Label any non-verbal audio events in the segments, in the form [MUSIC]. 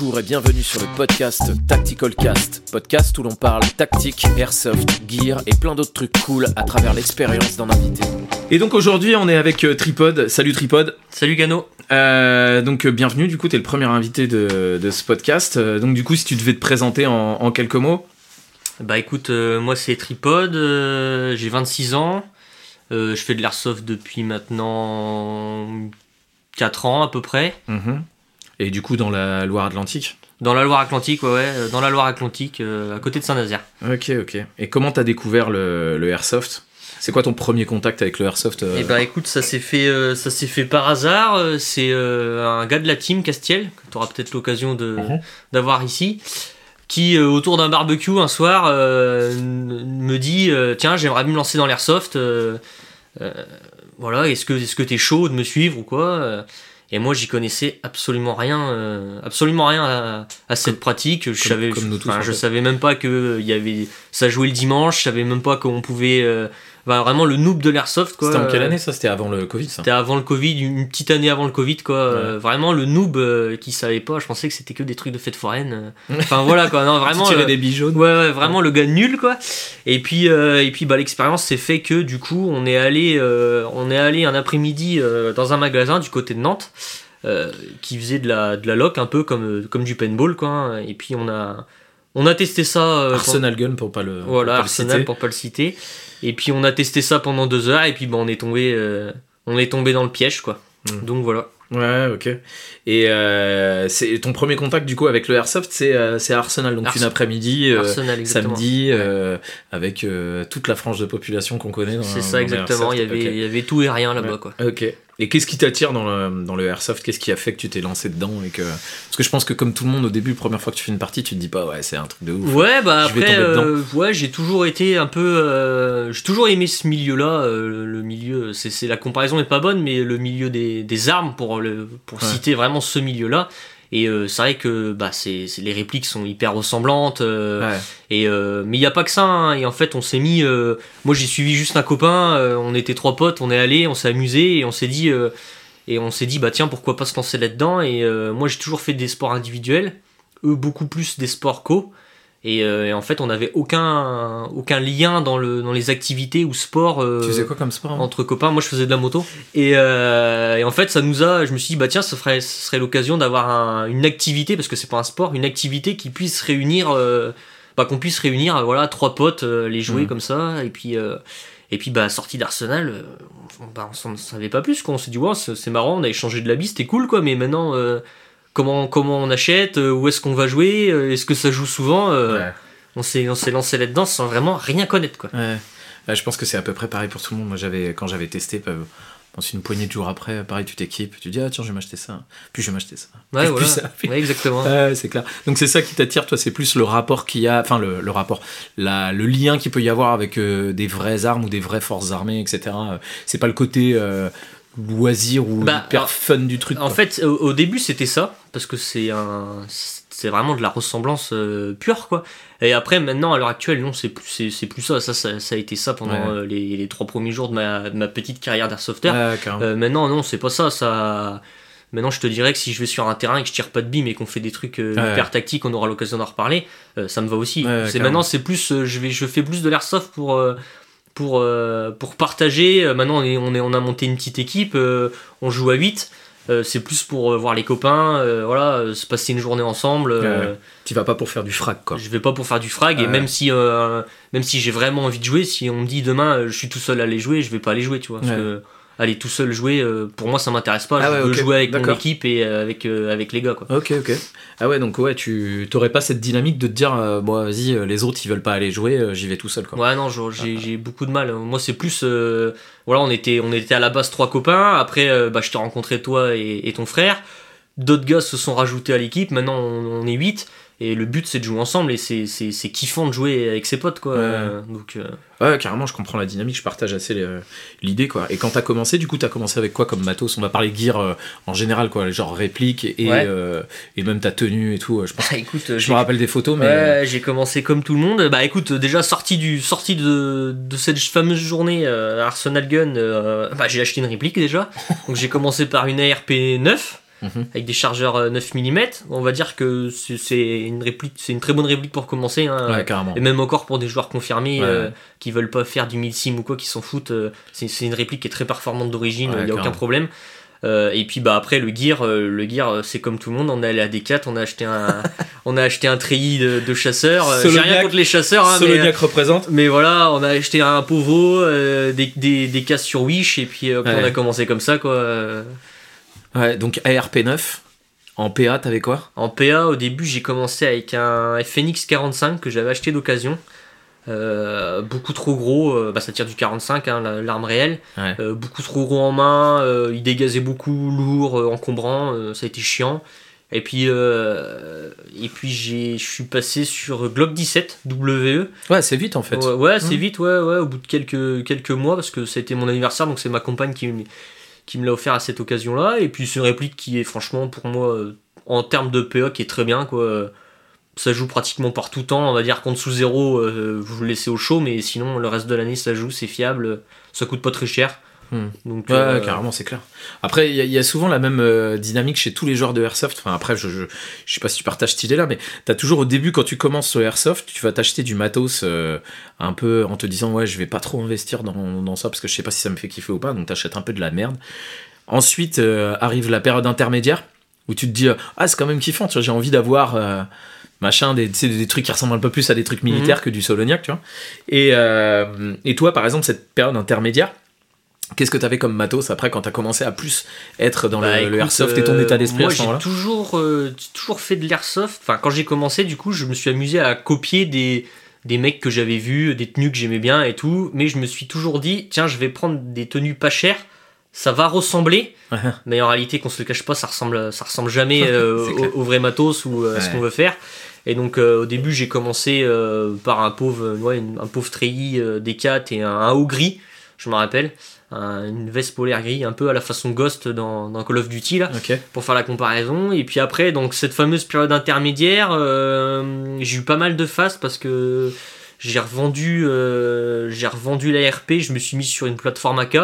Bonjour et bienvenue sur le podcast Tactical Cast, podcast où l'on parle tactique, airsoft, gear et plein d'autres trucs cool à travers l'expérience d'un invité. Et donc aujourd'hui on est avec euh, Tripod. Salut Tripod. Salut Gano. Euh, donc euh, bienvenue, du coup t'es le premier invité de, de ce podcast. Donc du coup si tu devais te présenter en, en quelques mots. Bah écoute, euh, moi c'est Tripod, euh, j'ai 26 ans, euh, je fais de l'airsoft depuis maintenant 4 ans à peu près. Mhm. Et du coup dans la Loire-Atlantique. Dans la Loire-Atlantique, ouais, ouais, euh, dans la Loire-Atlantique, euh, à côté de Saint-Nazaire. Ok ok. Et comment t'as découvert le, le airsoft? C'est quoi ton premier contact avec le airsoft euh Et bah écoute, ça s'est fait, euh, ça s'est fait par hasard. C'est euh, un gars de la team Castiel que tu auras peut-être l'occasion de Mhm. d'avoir ici, qui euh, autour d'un barbecue un soir me dit tiens j'aimerais me lancer dans l'airsoft. voilà, est-ce que est-ce que t'es chaud de me suivre ou quoi Et moi j'y connaissais absolument rien, euh, absolument rien à, à cette pratique. Je comme- savais, comme nous tous, enfin, en je savais même pas que euh, il y avait ça jouait le dimanche. Je savais même pas qu'on pouvait. Enfin, vraiment le noob de l'airsoft quoi. C'était en quelle Euh, année ça C'était avant le Covid ça c'était avant le Covid, une petite année avant le Covid, quoi. Euh, vraiment, le noob euh, qui savait pas, je pensais que c'était que des trucs de fête foraine. euh. Enfin, voilà, quoi. Non, [LAUGHS] vraiment. tirer des jaunes. Ouais, ouais, vraiment le gars nul, quoi. Et puis, euh, et puis bah, l'expérience s'est fait que, du coup, on est allé, on est allé un après-midi dans un magasin du côté de Nantes. qui faisait de la, de la loc un peu comme, comme du paintball quoi et puis on a on a testé ça Arsenal Gun pour pas le, pour voilà, le Arsenal citer. pour pas le citer. Et puis on a testé ça pendant deux heures et puis bon, on est tombé, euh, on est tombé dans le piège quoi. Mm. Donc voilà. Ouais, ok. Et euh, c'est ton premier contact du coup avec le airsoft, c'est euh, c'est Arsenal, donc Ars- une après-midi, euh, samedi, euh, avec euh, toute la frange de population qu'on connaît. C'est ça exactement. Il y avait, il y avait tout et rien là-bas Ouais. quoi. Ok. Et qu'est-ce qui t'attire dans le, dans le airsoft? Qu'est-ce qui a fait que tu t'es lancé dedans et que parce que je pense que comme tout le monde au début, première fois que tu fais une partie, tu te dis pas ouais c'est un truc de ouf. Ouais, bah Je après, euh, ouais, j'ai toujours été un peu. euh, j'ai toujours aimé ce milieu-là. euh, le milieu, c'est c'est- la comparaison est pas bonne, mais le milieu des, des armes, pour, le, pour Ouais. citer vraiment ce milieu-là. Et euh, c'est vrai que bah, c'est les répliques sont hyper ressemblantes. euh, Ouais. Et euh, mais il y a pas que ça. hein. Et en fait, on s'est mis. moi, j'ai suivi juste un copain. on était trois potes. On est allé. On s'est amusé et on s'est dit. et on s'est dit bah tiens pourquoi pas se lancer là-dedans. Et moi, j'ai toujours fait des sports individuels. Eux beaucoup plus des sports co. Et, euh, et en fait, on n'avait aucun aucun lien dans le dans les activités ou sports. euh, Tu faisais quoi comme sport hein entre copains, moi je faisais de la moto. Et, euh, et en fait, ça nous a. Je me suis dit, bah tiens, ça, ferait, ce serait l'occasion d'avoir un- une activité, parce que c'est pas un sport, une activité qui puisse réunir. bah, qu'on puisse réunir, voilà, trois potes, les jouer Mhm. comme ça. Et puis, et puis bah, sortie d'Arsenal, on, bah, s'en savait pas plus, quoi. On s'est dit, ouais, c'est c'est marrant, on a échangé de la bise, c'était cool, quoi, mais maintenant. Comment, comment on achète, euh, où est-ce qu'on va jouer, euh, est-ce que ça joue souvent euh, Ouais. On s'est on s'est lancé là-dedans sans vraiment rien connaître quoi. Ouais. Ouais, je pense que c'est à peu près pareil pour tout le monde. Moi, j'avais quand j'avais testé, pense une poignée de jours après, pareil, tu t'équipes, tu dis ah tiens, je vais m'acheter ça, puis je vais m'acheter ça. Ouais, Puis voilà. ça, puis- Ouais, exactement. Ouais, c'est clair. Donc c'est ça qui t'attire, toi, c'est plus le rapport qu'il y a, enfin le, le rapport, la, le lien qu'il peut y avoir avec euh, des vraies armes ou des vraies forces armées, etc. C'est pas le côté euh, loisir ou Bah, hyper alors, fun du truc. En quoi. fait, au, au début, c'était ça, parce que c'est un, c'est vraiment de la ressemblance euh, pure, quoi. Et après, maintenant, à l'heure actuelle, non, c'est plus, c'est, c'est plus ça. Ça, ça. ça a été ça pendant Ouais. euh, les, les trois premiers jours de ma, de ma petite carrière d'airsofter. Ouais. Euh, maintenant, non, c'est pas ça. Ça. Maintenant, je te dirais que si je vais sur un terrain et que je tire pas de bim et qu'on fait des trucs euh, Ouais. hyper tactiques, on aura l'occasion d'en reparler. euh, ça me va aussi. Ouais, c'est maintenant, c'est plus, euh, je vais, je fais plus de l'airsoft pour. pour, pour partager, maintenant on, est, on, est, on a monté une petite équipe, on joue à 8, euh, c'est plus pour euh, voir les copains, euh, voilà, se passer une journée ensemble. Tu vas pas pour faire du frac, quoi. Je vais pas pour faire du frag, et Ouais. même si, euh, même si j'ai vraiment envie de jouer, si on me dit demain je suis tout seul à aller jouer, je vais pas aller jouer, tu vois. Parce que aller tout seul jouer, pour moi ça m'intéresse pas, Ah je ouais, veux jouer avec mon équipe et avec, avec les gars, quoi. Ok, ok. Ah ouais, donc ouais, tu t'aurais pas cette dynamique de te dire, bon, vas-y, les autres ils veulent pas aller jouer, j'y vais tout seul, quoi. Ouais, non, genre, j'ai j'ai beaucoup de mal. Moi, c'est plus. Voilà, on était, à la base trois copains. Après, euh, bah, je t'ai rencontré toi et, ton frère. D'autres gars se sont rajoutés à l'équipe. Maintenant, on, est 8. Et le but, c'est de jouer ensemble. Et c'est- c'est c'est kiffant de jouer avec ses potes, quoi. Ouais. Euh, Donc, euh, Ouais, carrément, je comprends la dynamique, je partage assez les- l'idée, quoi. Et quand t'as commencé, du coup, t'as commencé avec quoi comme matos? On va parler gear euh, en général, quoi, genre réplique et, Ouais. euh, et même ta tenue et tout. euh, Je, pense, bah, [LAUGHS] écoute, je me rappelle des photos, mais. Ouais, j'ai commencé comme tout le monde. Bah écoute, déjà sorti du sorti de, de cette fameuse journée euh, Arsenal Gun, euh, bah, j'ai acheté une réplique déjà. [LAUGHS] Donc j'ai commencé par une ARP 9 mhm. avec des chargeurs 9 mm. On va dire que c'est une réplique, c'est une très bonne réplique pour commencer. Hein. et même encore pour des joueurs confirmés qui veulent pas faire du sim ou quoi, qui s'en foutent. c'est une réplique qui est très performante d'origine, il n'y a aucun problème. Euh, et puis bah après le gear, euh, le gear euh, c'est comme tout le monde, on est allé à Decat, on a acheté un, [LAUGHS] on a acheté un treillis de, de chasseurs. J'ai rien contre les chasseurs, hein, mais, représente. Mais voilà, on a acheté un Povo, des, des, sur Wish et puis on a commencé comme ça quoi. Ouais, donc ARP9. En PA, t'avais quoi? En PA, au début, j'ai commencé avec un FNX 45 que j'avais acheté d'occasion. Euh, beaucoup trop gros, euh, bah, ça tire du 45, hein, l'arme réelle. Euh, beaucoup trop gros en main, il dégazait beaucoup, lourd, encombrant, ça a été chiant. Et puis, et puis je suis passé sur Glock 17 WE. Ouais, c'est vite en fait. Ouais, c'est mmh. vite, ouais, ouais, au bout de quelques, quelques mois, parce que ça a été mon anniversaire, donc c'est ma compagne qui, qui me l'a offert à cette occasion-là. Et puis c'est une réplique qui est franchement pour moi, en termes de PA, qui est très bien, quoi ça joue pratiquement par tout temps. On va dire qu'en dessous zéro, euh, vous le laissez au chaud, mais sinon le reste de l'année ça joue, c'est fiable, ça coûte pas très cher. Hmm. Donc, ouais, euh, carrément, c'est clair. Après, il y, a souvent la même euh, dynamique chez tous les joueurs de Airsoft. Enfin, après, je, je, je sais pas si tu partages cette idée-là, mais tu as toujours au début, quand tu commences sur Airsoft, tu vas t'acheter du matos un peu en te disant, ouais, je vais pas trop investir dans, dans, ça parce que je sais pas si ça me fait kiffer ou pas, donc t'achètes un peu de la merde. Ensuite, arrive la période intermédiaire où tu te dis, ah, c'est quand même kiffant, tu vois, j'ai envie d'avoir machin, des, des trucs qui ressemblent un peu plus à des trucs militaires mhm. que du Soloniac, tu vois. Et, euh, et toi, par exemple, cette période intermédiaire, Qu'est-ce que tu avais comme matos après quand tu as commencé à plus être dans le, bah, airsoft et ton euh, état d'esprit Moi, j'ai toujours, euh, toujours fait de l'airsoft. Enfin, quand j'ai commencé, du coup, je me suis amusé à copier des, des mecs que j'avais vus, des tenues que j'aimais bien et tout. Mais je me suis toujours dit, tiens, je vais prendre des tenues pas chères. Ça va ressembler, mais en réalité, qu'on se le cache pas, ça ressemble, ça ressemble jamais [LAUGHS] au, vrai matos ou à ce qu'on veut faire. Et donc euh, au début j'ai commencé euh, par un pauvre, ouais, un pauvre treillis euh, des 4 et un, haut gris, je me rappelle, une veste polaire gris, un peu à la façon Ghost dans, dans Call of Duty là, pour faire la comparaison. Et puis après donc cette fameuse période intermédiaire, j'ai eu pas mal de faces parce que j'ai revendu, j'ai revendu la RP, je me suis mis sur une plateforme AK.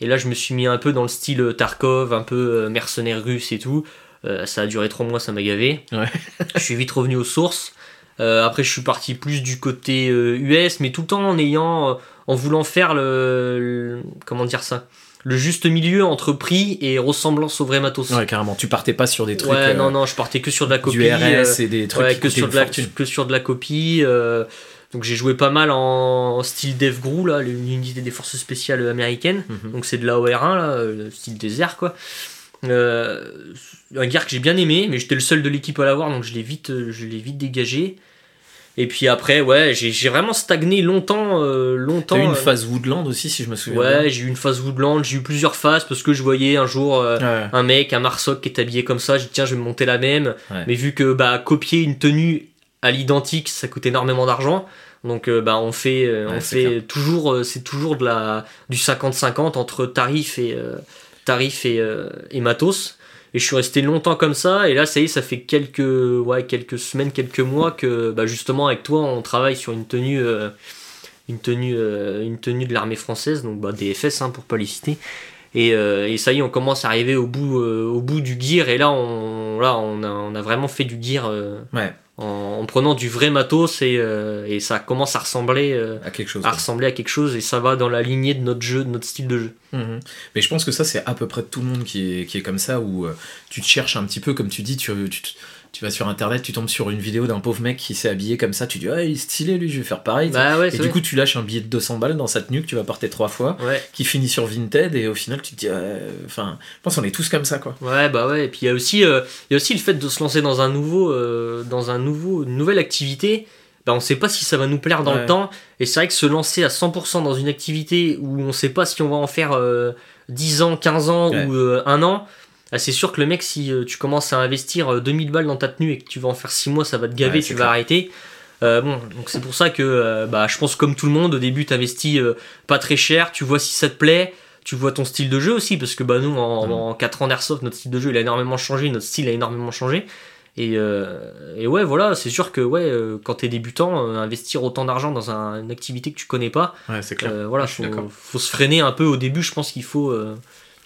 Et là, je me suis mis un peu dans le style Tarkov, un peu mercenaire russe et tout. Euh, ça a duré trois mois, ça m'a gavé. [LAUGHS] je suis vite revenu aux sources. Euh, après, je suis parti plus du côté US, euh, mais tout le temps en ayant, en voulant faire le, comment dire ça, le juste milieu entre prix et ressemblance au vrai matos. Ouais, carrément. Tu partais pas sur des trucs. Ouais, non, non, je partais que sur de la copie. Du RS et des trucs. que, sur de la, que sur de la copie. donc j'ai joué pas mal en, style DevGru, là, l'unité des forces spéciales américaines. Mhm. Donc c'est de la OR1, là, le style désert, quoi. Euh, un guerre que j'ai bien aimé, mais j'étais le seul de l'équipe à l'avoir, donc je l'ai vite, euh, je l'ai vite dégagé. Et puis après, ouais, j'ai vraiment stagné longtemps. Euh, longtemps T'as eu une phase Woodland aussi, si je me souviens. Ouais, j'ai eu une phase Woodland, j'ai eu plusieurs phases parce que je voyais un jour un mec, un Marsoc qui est habillé comme ça. J'ai dit, tiens, je vais me monter la même. Mais vu que bah, copier une tenue à l'identique, ça coûte énormément d'argent. Donc bah, on fait, on fait toujours, c'est toujours de la, du 50-50 entre tarif et, tarif et, et matos. Et je suis resté longtemps comme ça. Et là, ça y est, ça fait quelques, ouais, quelques semaines, quelques mois que bah, justement avec toi, on travaille sur une tenue, euh, une tenue, euh, une tenue de l'armée française, donc bah, DFS hein, pour pas les citer. Et, euh, et, ça y est, on commence à arriver au bout, du gear. Et là, on, là, a, vraiment fait du gear. En, prenant du vrai matos et, euh, et ça commence à ressembler euh, à quelque chose à ressembler à quelque chose et ça va dans la lignée de notre jeu de notre style de jeu mhm. mais je pense que ça c'est à peu près tout le monde qui est, qui est comme ça où euh, tu te cherches un petit peu comme tu dis tu, tu, tu vas sur internet, tu tombes sur une vidéo d'un pauvre mec qui s'est habillé comme ça, tu dis ah il est stylé lui, je vais faire pareil. Bah et du coup tu lâches un billet de 200 balles dans sa tenue que tu vas porter trois fois, qui finit sur Vinted et au final tu te dis enfin, je pense qu'on est tous comme ça quoi. Ouais bah ouais et puis il y a aussi euh, il y a aussi le fait de se lancer dans un nouveau euh, dans un nouveau une nouvelle activité. Bah, on sait pas si ça va nous plaire dans le temps et c'est vrai que se lancer à 100% dans une activité où on sait pas si on va en faire 10 euh, ans, 15 ans ou un an ah, c'est sûr que le mec, si euh, tu commences à investir 2000 euh, balles dans ta tenue et que tu vas en faire 6 mois, ça va te gaver, tu vas arrêter. Euh, bon, donc c'est pour ça que bah, je pense comme tout le monde, au début, tu investis pas très cher, tu vois si ça te plaît, tu vois ton style de jeu aussi, parce que bah, nous, en, 4 ans d'airsoft, notre style de jeu il a énormément changé, notre style a énormément changé. Et, et ouais, voilà, c'est sûr que ouais, quand t'es débutant, investir autant d'argent dans une activité que tu connais pas, ouais, c'est clair. voilà, faut, faut, se freiner un peu au début, je pense qu'il faut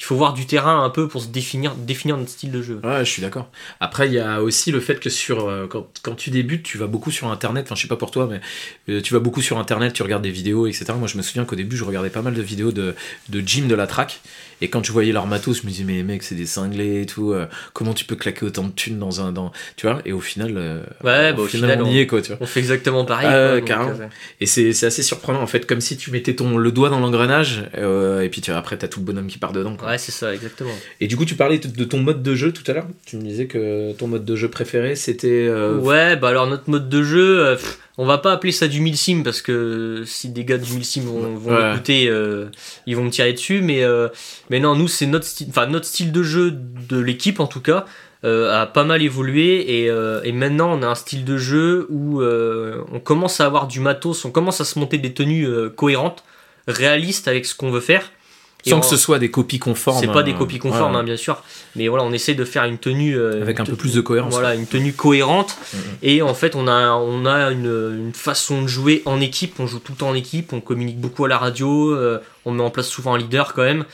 il faut voir du terrain un peu pour se définir, définir notre style de jeu. Ouais, je suis d'accord. Après, il y a aussi le fait que sur euh, quand, tu débutes, tu vas beaucoup sur Internet. Enfin, je sais pas pour toi, mais euh, tu vas beaucoup sur Internet, tu regardes des vidéos, etc. Moi, je me souviens qu'au début, je regardais pas mal de vidéos de, de Jim de la track. Et quand je voyais leur matos, je me disais, mais les mecs, c'est des cinglés et tout. euh, comment tu peux claquer autant de thunes dans un. Dans... Tu vois? Et au final, euh, Ouais, au bah, au final, final, on y est, quoi, tu vois. On fait exactement pareil. Quoi, donc, euh, Et c'est c'est assez surprenant, en fait, comme si tu mettais ton, le doigt dans l'engrenage, et puis tu, après, t'as tout le bonhomme qui part dedans, quoi. ouais, c'est ça, exactement. Et du coup, tu parlais de ton mode de jeu tout à l'heure. Tu me disais que ton mode de jeu préféré, c'était. Ouais, bah alors notre mode de jeu, pff, on va pas appeler ça du milsim parce que si des gars du milsim vont, vont Ouais. écouter, ils vont me tirer dessus. Mais, mais non, nous c'est notre style, enfin notre style de jeu de l'équipe en tout cas euh, a pas mal évolué et, euh, et maintenant on a un style de jeu où euh, on commence à avoir du matos, on commence à se monter des tenues cohérentes, réalistes avec ce qu'on veut faire. Et Sans on- que ce soit des copies conformes. c'est pas des copies conformes, ouais, hein, bien sûr, mais voilà, on essaie de faire une tenue euh, Avec un peu plus de cohérence. Voilà, une tenue cohérente. Mhm. Et en fait, on a, on a une, une façon de jouer en équipe. On joue tout le temps en équipe. On communique beaucoup à la radio. euh, on met en place souvent un leader quand même.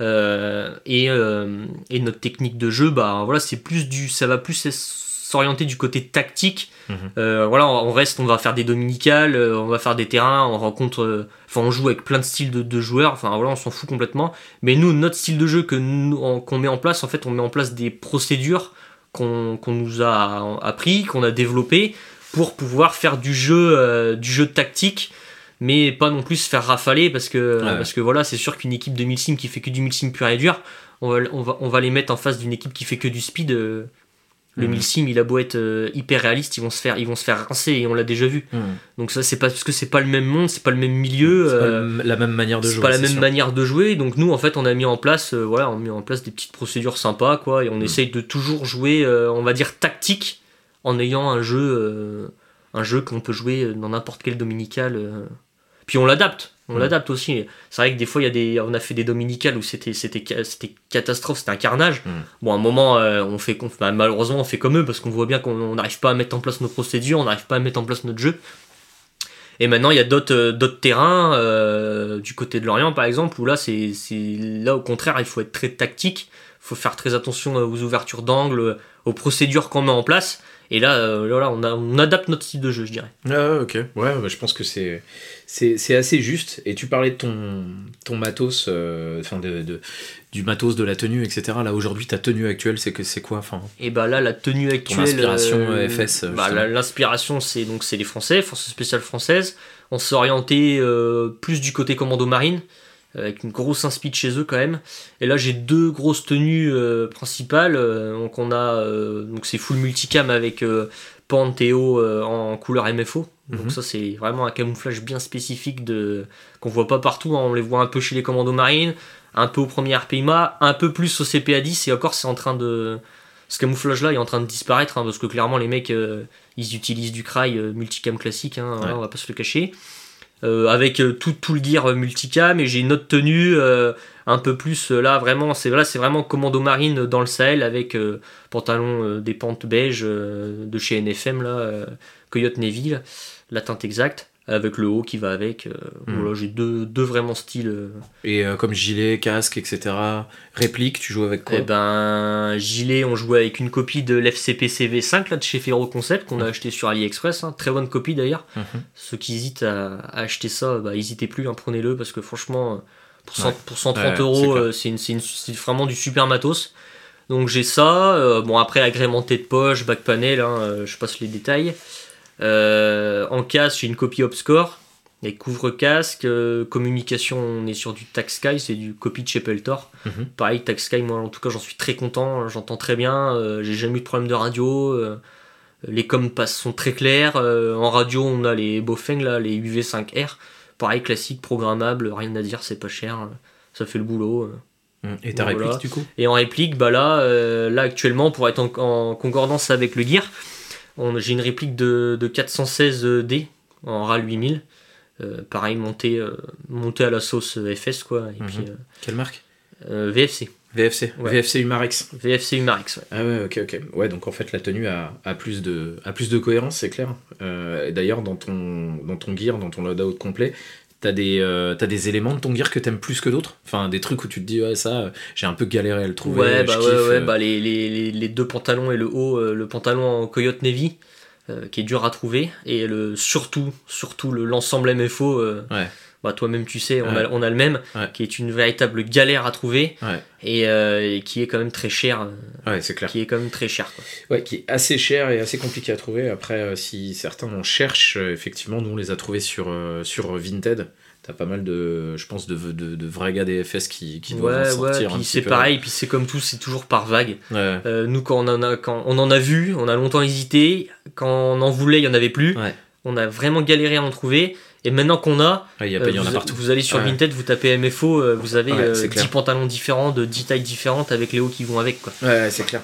Euh, et, euh, et notre technique de jeu, bah voilà, c'est plus du, ça va plus s'orienter du côté tactique. Mhm. Euh, voilà, on reste, on va faire des dominicales, on va faire des terrains, on rencontre, enfin on joue avec plein de styles de, de joueurs. Enfin voilà, on s'en fout complètement. Mais nous, notre style de jeu que qu'on met en place, en fait, on met en place des procédures qu'on qu'on nous a appris, qu'on a développé pour pouvoir faire du jeu, euh, du jeu tactique, mais pas non plus se faire rafaler parce que, Ouais. parce que voilà, c'est sûr qu'une équipe de milsim qui fait que du milsim pur et dur, on va, on va, on va les mettre en face d'une équipe qui fait que du speed. euh, le Mhm. milsim, il a beau être euh, hyper réaliste, ils vont se faire, ils vont se faire rincer et on l'a déjà vu. Mhm. Donc ça, c'est pas parce que c'est pas le même monde, c'est pas le même milieu. C'est pas euh, la même manière de c'est jouer. pas la même sûr. manière de jouer donc nous en fait on a mis en place euh, voilà on a mis en place des petites procédures sympas quoi et on Mm. essaye de toujours jouer on va dire tactique en ayant un jeu un jeu qu'on peut jouer dans n'importe quel dominical. Puis on l'adapte on Mm. l'adapte aussi c'est vrai que des fois il y a des on a fait des dominicales où c'était c'était c'était catastrophe c'était un carnage Mm. bon à un moment euh, on fait bah, malheureusement on fait comme eux parce qu'on voit bien qu'on on n'arrive pas à mettre en place nos procédures on n'arrive pas à mettre en place notre jeu et maintenant, il y a d'autres euh, d'autres terrains, euh, du côté de l'Orient par exemple, où là, c'est c'est- là au contraire, il faut être très tactique, il faut faire très attention aux ouvertures d'angle, aux procédures qu'on met en place. Et là, euh, là, là, on, a- on adapte notre style de jeu, je dirais. Ah, ok. Ouais, bah, je pense que c'est c'est assez juste. Et tu parlais de ton ton matos, euh, enfin de, de- du matos de la tenue, etc. Là aujourd'hui, ta tenue actuelle, c'est que c'est quoi Enfin, Et bah là, la tenue actuelle. inspiration, euh, FS, bah, L'inspiration, c'est donc c'est les Français, Forces spéciales françaises. On s'est orienté euh, plus du côté commando marine, euh, avec une grosse inspi chez eux quand même. Et là, j'ai deux grosses tenues euh, principales. euh, donc on a euh, donc c'est full multicam avec euh, Panthéo euh, en couleur MFO. Donc Mhm. ça c'est vraiment un camouflage bien spécifique de qu'on voit pas partout. hein. On les voit un peu chez les commandos marines, un peu au premier RPIMA, un peu plus au CPA10 et encore c'est en train de ce camouflage là est en train de disparaître hein, parce que clairement les mecs euh, ils utilisent du cry euh, multicam classique, hein, Ouais. on va pas se le cacher. Euh, avec tout, tout le gear multicam et j'ai une autre tenue un peu plus là vraiment c'est là c'est vraiment commando marine dans le Sahel avec pantalon des pentes beige de chez NFM là Coyote là, la teinte exacte avec le haut qui va avec Mhm. voilà j'ai deux, deux vraiment styles euh, et euh, comme gilet, casque, etc. Réplique, tu joues avec quoi? Eh ben, gilet, on jouait avec une copie de l'FCP CV5 là, de chez Ferro Concept qu'on a Mhm. acheté sur AliExpress. hein. Très bonne copie d'ailleurs. Mhm. Ceux qui hésitent à, à acheter ça, bah, n'hésitez plus, hein, prenez-le parce que franchement, pour, cent- Ouais. pour 130 Ouais, euros, c'est vraiment du super matos. Donc j'ai ça. euh, bon, après, agrémenté de poche, back panel, hein, euh, je passe les détails. Euh, en casque, j'ai une copie Obscore. Avec couvre-casque, euh, communication, on est sur du Taxsky, c'est du copie de chez Peltor. Mhm. Pareil, Taxsky, moi en tout cas j'en suis très content, hein, j'entends très bien, euh, j'ai jamais eu de problème de radio, les coms passent sont très clairs, euh, en radio on a les Bofeng là, les UV5R, pareil classique, programmable, rien à dire, c'est pas cher, ça fait le boulot. euh. Et ta Voilà. réplique, du coup? Et en réplique, bah là, euh, là actuellement, pour être en, en concordance avec le gear, j'ai une réplique de, de 416D en RAL 8000. Euh, pareil, monté, euh, monté à la sauce euh, FS, quoi. Et Mhm. puis Quelle marque? VFC. VFC. Ouais. VFC Humarex. VFC Humarex, ouais. Ah ouais, ok, ok. Ouais, donc en fait, la tenue a, a plus, de, a plus de cohérence, c'est clair. D'ailleurs, dans ton, dans ton gear, dans ton loadout complet, T'as des, euh, t'as des éléments de ton gear que t'aimes plus que d'autres? Enfin, des trucs où tu te dis, ouais, ça, euh, j'ai un peu galéré à le trouver. Ouais, je bah, kiffe, ouais, ouais, euh. bah les, les, les, deux pantalons et le haut, euh, le pantalon en Coyote Navy, euh, qui est dur à trouver, et le, surtout, surtout le- l'ensemble MFO, euh, Ouais. Bah, toi-même tu sais, on, Ouais. a, on a le même, Ouais. qui est une véritable galère à trouver, Ouais. et, euh, et qui est quand même très cher, euh, c'est clair. qui est quand même très cher. Quoi. Ouais, qui est assez cher et assez compliqué à trouver. Après, euh, si certains en cherchent, effectivement, nous on les a trouvés sur, sur Vinted. T'as pas mal de, je pense, de, de, de vrais gars des FS qui, qui doivent en Ouais, sortir. ouais, c'est pareil, puis c'est comme tout, c'est toujours par vague. Ouais. Euh, nous, quand on, en a, quand on en a vu, on a longtemps hésité. Quand on en voulait, il n'y en avait plus. On a vraiment galéré à en trouver. Et maintenant qu'on a, y, euh, il y en a vous, partout. vous allez sur. Vinted, vous tapez MFO, euh, vous avez Ouais, euh, c'est 10 clair. pantalons différents, de 10 tailles différentes avec les hauts qui vont avec. Quoi. Ouais, c'est clair.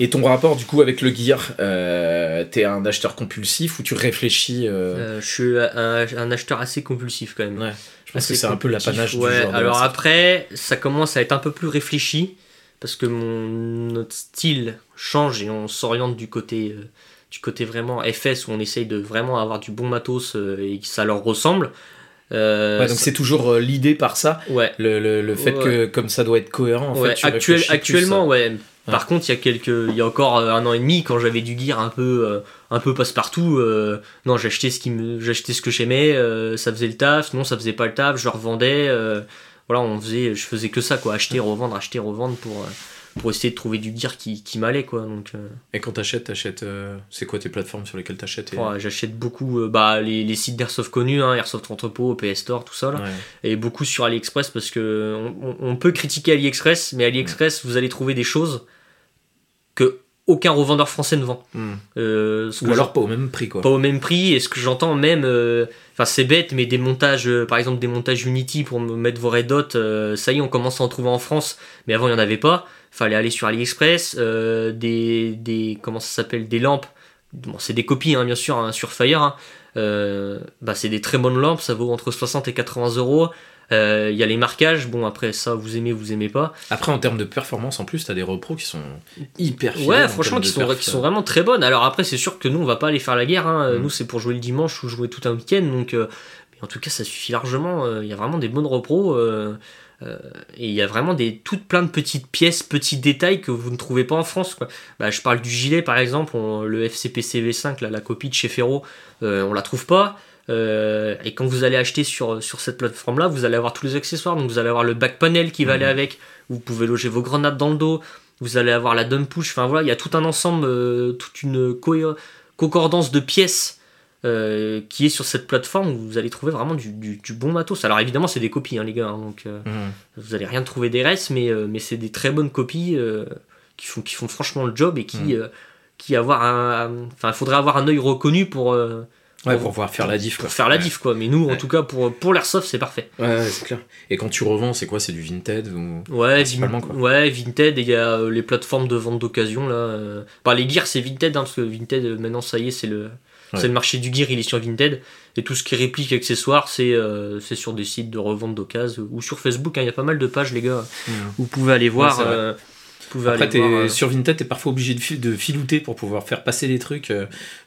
Et ton rapport, du coup, avec le gear, euh, t'es un acheteur compulsif ou tu réfléchis euh, Euh, je suis un, un acheteur assez compulsif quand même. Ouais. Je pense que c'est un peu l'apanage du Ouais, genre. de alors après, ça commence à être un peu plus réfléchi parce que mon notre style change et on s'oriente du côté euh, du côté vraiment FS où on essaye de vraiment avoir du bon matos euh, et que ça leur ressemble. Euh, Ouais, donc ça- c'est toujours euh, l'idée par ça, ouais. le, le, le fait Ouais. que comme ça doit être cohérent. En fait, actuel- actuellement, ouais. Par contre, il y a quelques, il y a encore un an et demi, quand j'avais du gear un peu, un peu passe-partout, euh, non, j'achetais ce qui me, j'achetais ce que j'aimais, euh, ça faisait le taf, sinon ça faisait pas le taf, je le revendais, voilà, on faisait, je faisais que ça, quoi, acheter, revendre, acheter, revendre pour, pour essayer de trouver du gear qui, qui m'allait, quoi. Donc, euh, Et quand t'achètes, t'achètes. euh, c'est quoi tes plateformes sur lesquelles t'achètes et... ouais, j'achète beaucoup, euh, bah, les, les sites d'airsoft connus, hein, Airsoft Entrepôt, PS Store, tout ça, là. Ouais. et beaucoup sur AliExpress parce que on, peut critiquer AliExpress, mais AliExpress, vous allez trouver des choses que aucun revendeur français ne vend. Hmm. Euh, Ou alors pas au même prix, quoi. pas au même prix et ce que j'entends même euh, enfin c'est bête mais des montages euh, par exemple des montages Unity pour me mettre vos red ça y est on commence à en trouver en France mais avant il n'y en avait pas fallait aller sur AliExpress euh, des, des comment ça s'appelle des lampes bon, c'est des copies hein, bien sûr hein, sur Fire hein. Euh, bah, c'est des très bonnes lampes ça vaut entre 60 et 80 euros Euh, il y a les marquages bon après ça vous aimez vous aimez pas Après, en termes de performance, en plus, t'as des repros qui sont hyper Ouais, en franchement, qui sont, qui sont vraiment très bonnes. Alors après, c'est sûr que nous, on va pas aller faire la guerre. hein. Mm. Nous, c'est pour jouer le dimanche ou jouer tout un week-end. Donc, mais en tout cas, ça suffit largement. Il y a vraiment des bonnes repros. Euh, et il y a vraiment des toutes plein de petites pièces, petits détails que vous ne trouvez pas en France. Quoi. Bah, je parle du gilet, par exemple, on- le FCPC V5, là, la copie de chez Ferro, euh, on la trouve pas. Euh, et quand vous allez acheter sur, sur cette plateforme là, vous allez avoir tous les accessoires. Donc vous allez avoir le back panel qui va aller avec. Vous pouvez loger vos grenades dans le dos. Vous allez avoir la dump push. Enfin voilà, il y a tout un ensemble, euh, toute une co- concordance de pièces euh, qui est sur cette plateforme où vous allez trouver vraiment du, du- du bon matos. Alors évidemment, c'est des copies, hein, les gars. hein, donc euh, Mhm. vous allez rien trouver des restes, mais, euh, mais c'est des très bonnes copies qui, font, qui font franchement le job et qui. Euh, qui avoir un enfin il faudrait avoir un œil reconnu pour Ouais, pour- pouvoir faire la diff, quoi. pour faire la diff quoi mais nous en tout cas pour pour l'airsoft c'est parfait Ouais, ouais, c'est clair. Et quand tu revends, c'est quoi? C'est du Vinted ou... Ouais, Principalement, Vin- quoi? ouais, Vinted, et il y a euh, les plateformes de vente d'occasion là. euh. Bah, les gears, c'est Vinted, hein, parce que Vinted, maintenant, ça y est, c'est le, Ouais. c'est le marché du gear, il est sur Vinted. Et tout ce qui est réplique, accessoires, c'est euh, c'est sur des sites de revente d'occasion ou sur Facebook. hein, Il y a pas mal de pages, les gars. Mhm. Vous pouvez aller voir. euh, vous Après, aller t'es- voir, euh, sur Vinted, t'es parfois obligé de, fi- de filouter pour pouvoir faire passer des trucs. Moi,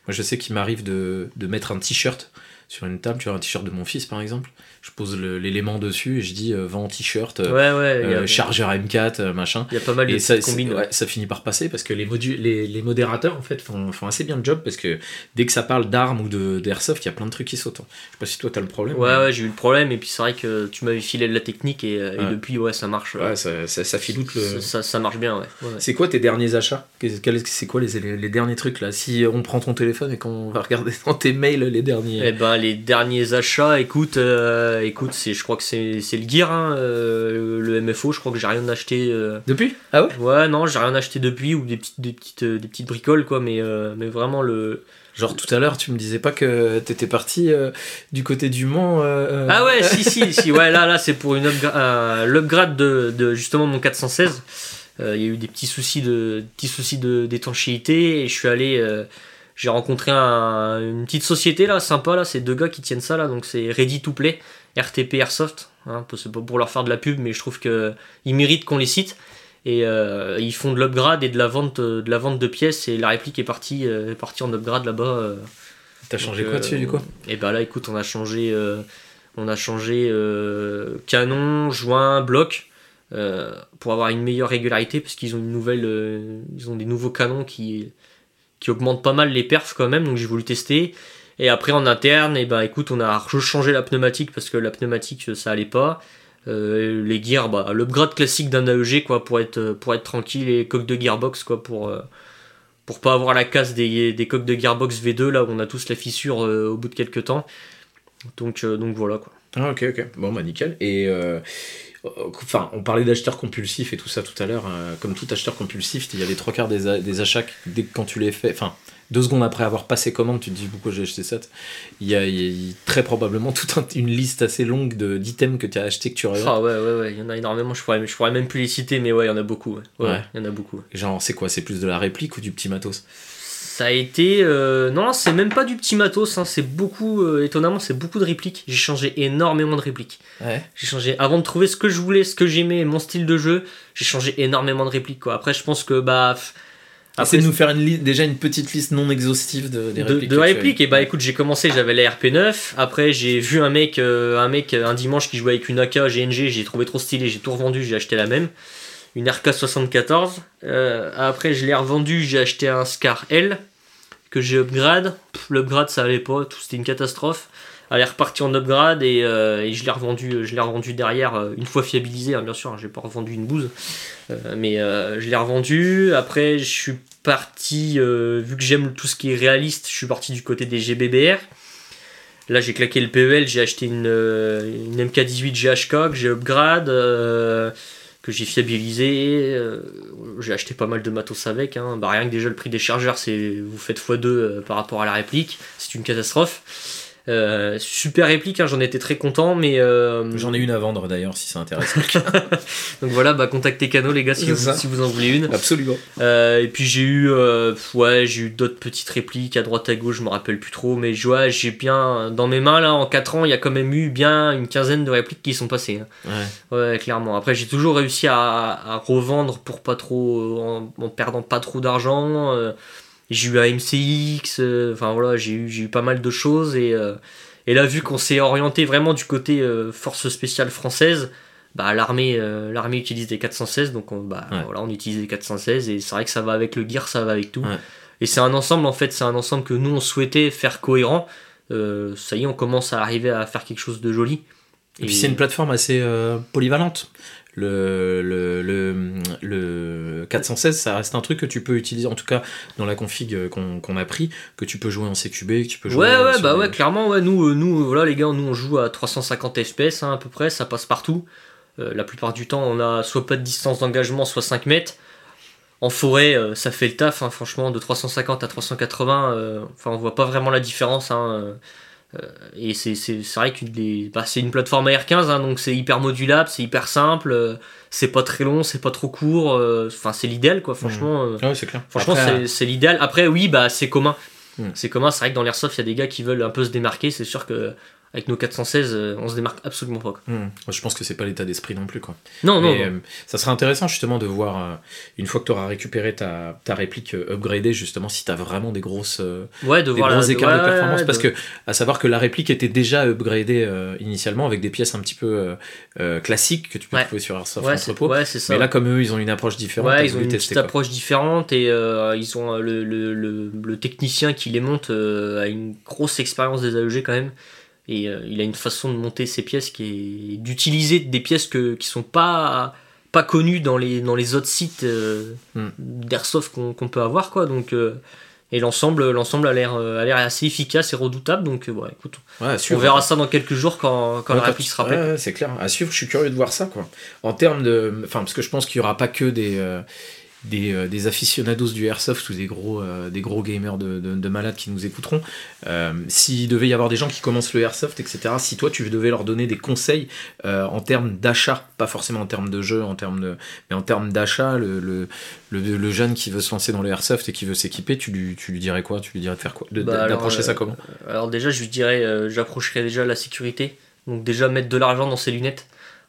je sais qu'il m'arrive de, de mettre un t-shirt sur une table, tu vois, un t-shirt de mon fils par exemple. Je pose l'élément dessus et je dis euh, vends t-shirt, euh, Ouais, ouais, euh, chargeur M4, euh, machin. il y a pas mal de ça, combines. ouais, ça finit par passer parce que les, les, les modérateurs en fait font, font assez bien le job parce que dès que ça parle d'armes ou de- d'airsoft, il y a plein de trucs qui sautent. hein. Je sais pas si toi t'as le problème. Ouais, mais- ouais, j'ai eu le problème, et puis c'est vrai que tu m'avais filé de la technique, et, depuis, ouais, ça marche. Ouais, ça, ça, ça filoute le. ça, marche bien, ouais. C'est quoi tes derniers achats? C'est quoi les, les, les derniers trucs là? Si on prend ton téléphone et qu'on va regarder [LAUGHS] dans tes mails les derniers. Eh ben les derniers achats, écoute, euh, écoute, c'est, je crois que c'est, c'est le gear, hein, euh, le MFO. Je crois que j'ai rien acheté. euh, Depuis? Ah ouais? Ouais, non, j'ai rien acheté depuis ou des petites, des petites, euh, des petites bricoles quoi, mais, euh, mais vraiment le. Genre tout à l'heure, tu me disais pas que t'étais parti euh, du côté du Mans. euh, euh, Ah ouais, si, si, si, ouais, là, là, c'est pour une upgra- un- l'upgrade de, de justement mon 416. Euh, Il y a eu des petits soucis de, petits soucis de d'étanchéité et je suis allé. euh, j'ai rencontré un- une petite société là, sympa là, c'est deux gars qui tiennent ça là, donc c'est Ready to Play, RTP Airsoft. Hein, c'est pas pour leur faire de la pub, mais je trouve que ils méritent qu'on les cite. Et euh, ils font de l'upgrade et de la vente, de la vente de pièces et la réplique est partie, euh, est partie en upgrade là-bas. euh, T'as changé quoi euh, dessus du coup? Et ben là, écoute, on a changé, euh, On a changé euh, canon, joint, bloc euh, pour avoir une meilleure régularité parce qu'ils ont une nouvelle, euh, ils ont des nouveaux canons qui qui augmentent pas mal les perfs quand même. Donc j'ai voulu tester. Et après en interne, et eh ben écoute, on a changé la pneumatique parce que la pneumatique ça allait pas. les gears, bah, l'upgrade classique d'un AEG quoi pour être pour être tranquille et coques de gearbox quoi pour pour pas avoir la casse des, des coques de gearbox V2 là où on a tous la fissure au bout de quelques temps. Donc, euh, donc voilà quoi. Ah, ok, ok. Bon, bah nickel. Et. Euh, enfin, on parlait d'acheteurs compulsifs et tout ça tout à l'heure. Euh, comme tout acheteur compulsif, il y a les trois quarts des, des achats dès que quand tu les fais. Enfin, deux secondes après avoir passé commande, tu te dis pourquoi j'ai acheté ça? Il y, a, très probablement toute une liste assez longue d'items que tu as acheté que tu regrettes. Ah ouais, ouais, ouais, il y en a énormément. Je pourrais, je pourrais même plus les citer, mais ouais, il y en a beaucoup. Ouais, il y en a beaucoup. Genre, c'est quoi? C'est plus de la réplique ou du petit matos? Ça a été. Euh, non, c'est même pas du petit matos, hein, c'est beaucoup. Euh, étonnamment, c'est beaucoup de répliques. J'ai changé énormément de répliques. J'ai changé. Avant de trouver ce que je voulais, ce que j'aimais, mon style de jeu, j'ai changé énormément de répliques. Quoi. Après, je pense que. bah Après, de nous faire une déjà une petite liste non exhaustive de, des répliques. De, répliques, et bah écoute, j'ai commencé, j'avais la RP9. Après, j'ai vu un mec, euh, un mec un dimanche qui jouait avec une AK GNG, j'ai trouvé trop stylé, j'ai tout revendu, j'ai acheté la même une RK74. Euh, après, je l'ai revendu, j'ai acheté un Scar L que j'ai upgrade. L'upgrade, ça allait pas, tout c'était une catastrophe. Elle est repartie en upgrade et, euh, je l'ai revendu, je l'ai revendu derrière euh, une fois fiabilisé, hein, bien sûr, hein, j'ai pas revendu une bouse, mais je l'ai revendu. Après, je suis parti, vu que j'aime tout ce qui est réaliste, je suis parti du côté des GBBR. Là, j'ai claqué le PEL, j'ai acheté une, une MK18 GHK que j'ai upgrade que j'ai fiabilisé. Euh, j'ai acheté pas mal de matos avec. Hein. Bah, rien que déjà le prix des chargeurs, c'est vous faites x2 euh, par rapport à la réplique. C'est une catastrophe. Euh, super réplique, hein, j'en étais très content, mais euh, j'en ai une à vendre d'ailleurs si ça intéresse. [LAUGHS] Donc voilà, bah contactez Cano les gars si vous, si vous, en voulez une. Absolument. Euh, et puis j'ai eu, ouais, j'ai eu d'autres petites répliques à droite à gauche, je me rappelle plus trop, mais ouais, j'ai bien dans mes mains là en 4 ans, il y a quand même eu bien une quinzaine de répliques qui sont passées. Hein. Ouais. ouais. clairement. Après j'ai toujours réussi à, à, revendre pour pas trop, en, en perdant pas trop d'argent. J'ai eu un MCX, euh, enfin voilà, j'ai eu, eu pas mal de choses. Et, euh, et là, vu qu'on s'est orienté vraiment du côté euh, force spéciale française, bah, l'armée l'armée utilise des 416, donc on, bah, voilà, on utilise des 416. Et c'est vrai que ça va avec le gear, ça va avec tout. Et c'est un ensemble, en fait, c'est un ensemble que nous, on souhaitait faire cohérent. ça y est, on commence à arriver à faire quelque chose de joli. Et, puis c'est une plateforme assez polyvalente le, le, le, 416, ça reste un truc que tu peux utiliser, en tout cas dans la config qu'on a pris, que tu peux jouer en CQB, que tu peux jouer. Ouais, ouais, bah ouais, clairement, ouais, nous, euh, nous, voilà, les gars, nous on joue à 350 FPS hein, à peu près, ça passe partout. Euh, la plupart du temps, on a soit pas de distance d'engagement, soit 5 mètres. En forêt, euh, ça fait le taf, hein, franchement, de 350 à 380, enfin, on voit pas vraiment la différence. Hein, euh, et c'est vrai que bah, c'est une plateforme AR15, hein, donc c'est hyper modulable, c'est hyper simple, euh, c'est pas très long, c'est pas trop court, euh, enfin c'est l'idéal quoi, franchement. Mmh. c'est clair. Franchement, c'est l'idéal. Après, oui, bah c'est commun. Mmh. C'est commun, c'est vrai que dans l'airsoft, il y a des gars qui veulent un peu se démarquer, c'est sûr que avec nos 416, euh, on se démarque absolument pas. Hmm. Je pense que c'est pas l'état d'esprit non plus. Quoi. Non, non, euh, ça serait intéressant justement de voir, euh, une fois que tu auras récupéré ta, ta réplique upgradée, justement, si tu as vraiment des grosses ouais, de des voir gros écarts de performance. parce que, à savoir que la réplique était déjà upgradée initialement avec des pièces un petit peu classiques que tu peux trouver sur Airsoft Entrepôt. Mais là, comme eux, ils ont une approche différente. ils ont une petite approche différente et ils ont le, le, le, le, technicien qui les monte a une grosse expérience des AEG quand même. Et euh, il a une façon de monter ses pièces qui est d'utiliser des pièces que, qui sont pas pas connues dans les dans les autres sites euh, hmm. d'airsoft qu'on peut avoir quoi. Donc euh, et l'ensemble l'ensemble a l'air a l'air assez efficace et redoutable. Donc bon, écoute, on verra ça dans quelques jours quand, quand la réplique sera prête. c'est clair. À suivre, je suis curieux de voir ça quoi. En termes de, enfin parce que je pense qu'il y aura pas que des des, euh, des, aficionados du airsoft ou des gros, euh, des gros gamers de, de, malades qui nous écouteront, euh, s'il devait y avoir des gens qui commencent le airsoft, etc., si toi tu devais leur donner des conseils en termes d'achat, pas forcément en termes de jeu, en termes de, mais en termes d'achat, le, le, le, jeune qui veut se lancer dans le airsoft et qui veut s'équiper, tu lui, tu lui dirais quoi? Tu lui dirais de faire quoi? Bah, D'approcher ça comment? Alors déjà, je lui dirais, j'approcherais déjà la sécurité. Donc déjà mettre de l'argent dans ses lunettes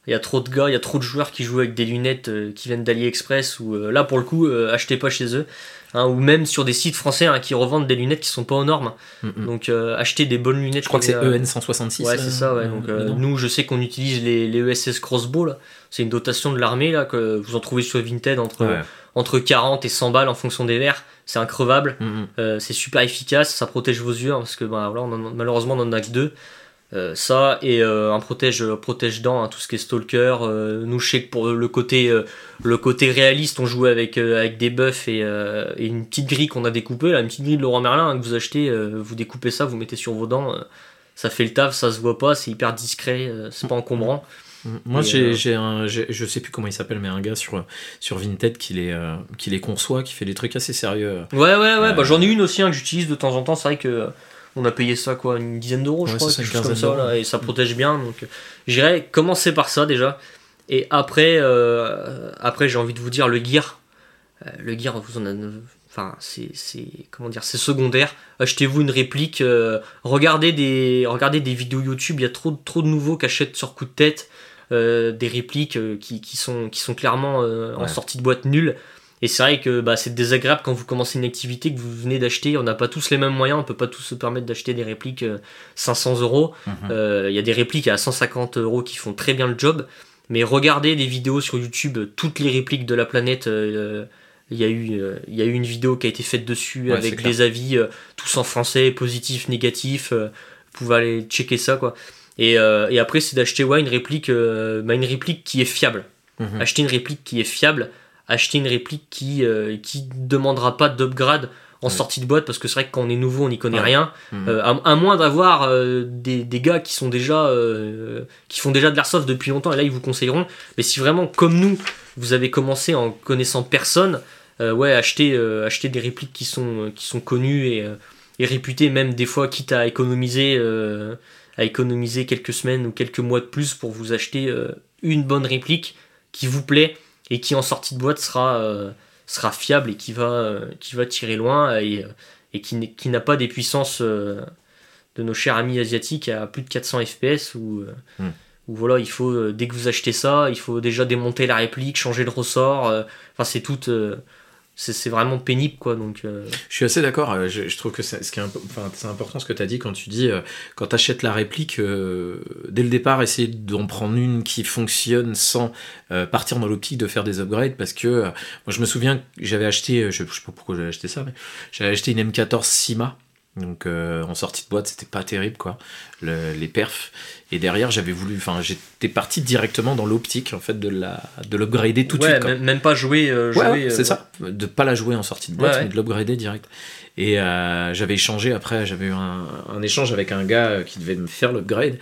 il y a trop de gars, il y a trop de joueurs qui jouent avec des lunettes euh, qui viennent d'AliExpress ou euh, là pour le coup, euh, achetez pas chez eux. Hein, ou même sur des sites français hein, qui revendent des lunettes qui sont pas aux normes. Mm, mm. Donc achetez des bonnes lunettes. Je crois que c'est euh, EN166. Ouais, c'est ça, ouais. Donc, nous, je sais qu'on utilise les, les ESS Crossbow, là. C'est une dotation de l'armée, là, que vous en trouvez sur Vinted entre, Ouais. entre 40 et 100 balles en fonction des verres. C'est increvable. Mm, c'est super efficace, ça protège vos yeux, hein, parce que bah, voilà, on en a- malheureusement on en a que deux. Euh, ça et euh, un protège protège dents hein, tout ce qui est stalker euh, nous je sais que pour le côté euh, le côté réaliste on jouait avec euh, avec des buffs et, euh, et une petite grille qu'on a découpée là une petite grille de Laurent Merlin hein, que vous achetez euh, vous découpez ça vous mettez sur vos dents euh, ça fait le taf ça se voit pas c'est hyper discret euh, c'est pas encombrant Mm. Moi, Et, j'ai, euh, je sais plus comment il s'appelle, mais un gars sur, sur Vinted qui les, euh, qui les conçoit, qui fait des trucs assez sérieux. ouais ouais ouais Euh, bah, j'en ai une aussi hein, que j'utilise de temps en temps c'est vrai que euh, on a payé ça quoi une dizaine d'euros je crois quelque chose comme ça là, et ça protège bien donc euh, j'irais commencer par ça déjà. Et après euh, après j'ai envie de vous dire le gear. Euh, le gear vous en avez enfin c'est c'est comment dire c'est secondaire. Achetez-vous une réplique euh, regardez des regardez des vidéos YouTube il y a trop trop de nouveaux qui achètent sur coup de tête des répliques qui, qui sont qui sont clairement en Ouais. sortie de boîte nulle et c'est vrai que bah, c'est désagréable quand vous commencez une activité que vous venez d'acheter. On n'a pas tous les mêmes moyens, on peut pas tous se permettre d'acheter des répliques euh, 500 euros. Mhm. Euh, Il y a des répliques à 150 euros qui font très bien le job. Mais regardez des vidéos sur YouTube, toutes les répliques de la planète. euh, Il y, a eu, euh, il y a eu une vidéo qui a été faite dessus Ouais, avec des avis euh, tous en français, positifs, négatifs. euh, vous pouvez aller checker ça quoi. Et, euh, et après c'est d'acheter ouais, une réplique, euh, bah, une réplique qui est fiable Mhm. acheter une réplique qui est fiable, acheter une réplique qui euh, qui demandera pas d'upgrade en Ouais. sortie de boîte parce que c'est vrai que quand on est nouveau on n'y connaît Ouais. rien Mhm. Euh, à, à moins d'avoir euh, des, des gars qui sont déjà euh, qui font déjà de l'airsoft depuis longtemps et là ils vous conseilleront mais si vraiment comme nous vous avez commencé en connaissant personne euh, ouais acheter euh, acheter des répliques qui sont qui sont connues et, euh, et réputées même des fois quitte à économiser euh, à économiser quelques semaines ou quelques mois de plus pour vous acheter euh, une bonne réplique qui vous plaît et qui en sortie de boîte sera euh, sera fiable et qui va euh, qui va tirer loin et, euh, et qui, qui n'a pas des puissances euh, de nos chers amis asiatiques à plus de 400 fps où, Hmm. où voilà il faut dès que vous achetez ça il faut déjà démonter la réplique changer le ressort enfin c'est tout c'est vraiment pénible quoi donc euh, Je suis assez d'accord. euh, Je, trouve que c'est ce qui important ce que tu as dit quand tu dis euh, quand tu la réplique, dès le départ, essayer d'en prendre une qui fonctionne sans partir dans l'optique de faire des upgrades. Parce que moi, je me souviens j'avais acheté, je, je sais pas pourquoi j'avais acheté ça, mais j'avais acheté une M14 Sima. Donc euh, en sortie de boîte, c'était pas terrible quoi, le- les perfs. Et derrière, j'avais voulu, enfin, j'étais parti directement dans l'optique en fait de la, de l'upgrader tout de ouais, suite. quoi. même, même pas jouer, euh, jouer ouais, euh, c'est ça. De pas la jouer en sortie de boîte, mais de l'upgrader direct. Et j'avais échangé après, j'avais eu un, un échange avec un gars qui devait me faire l'upgrade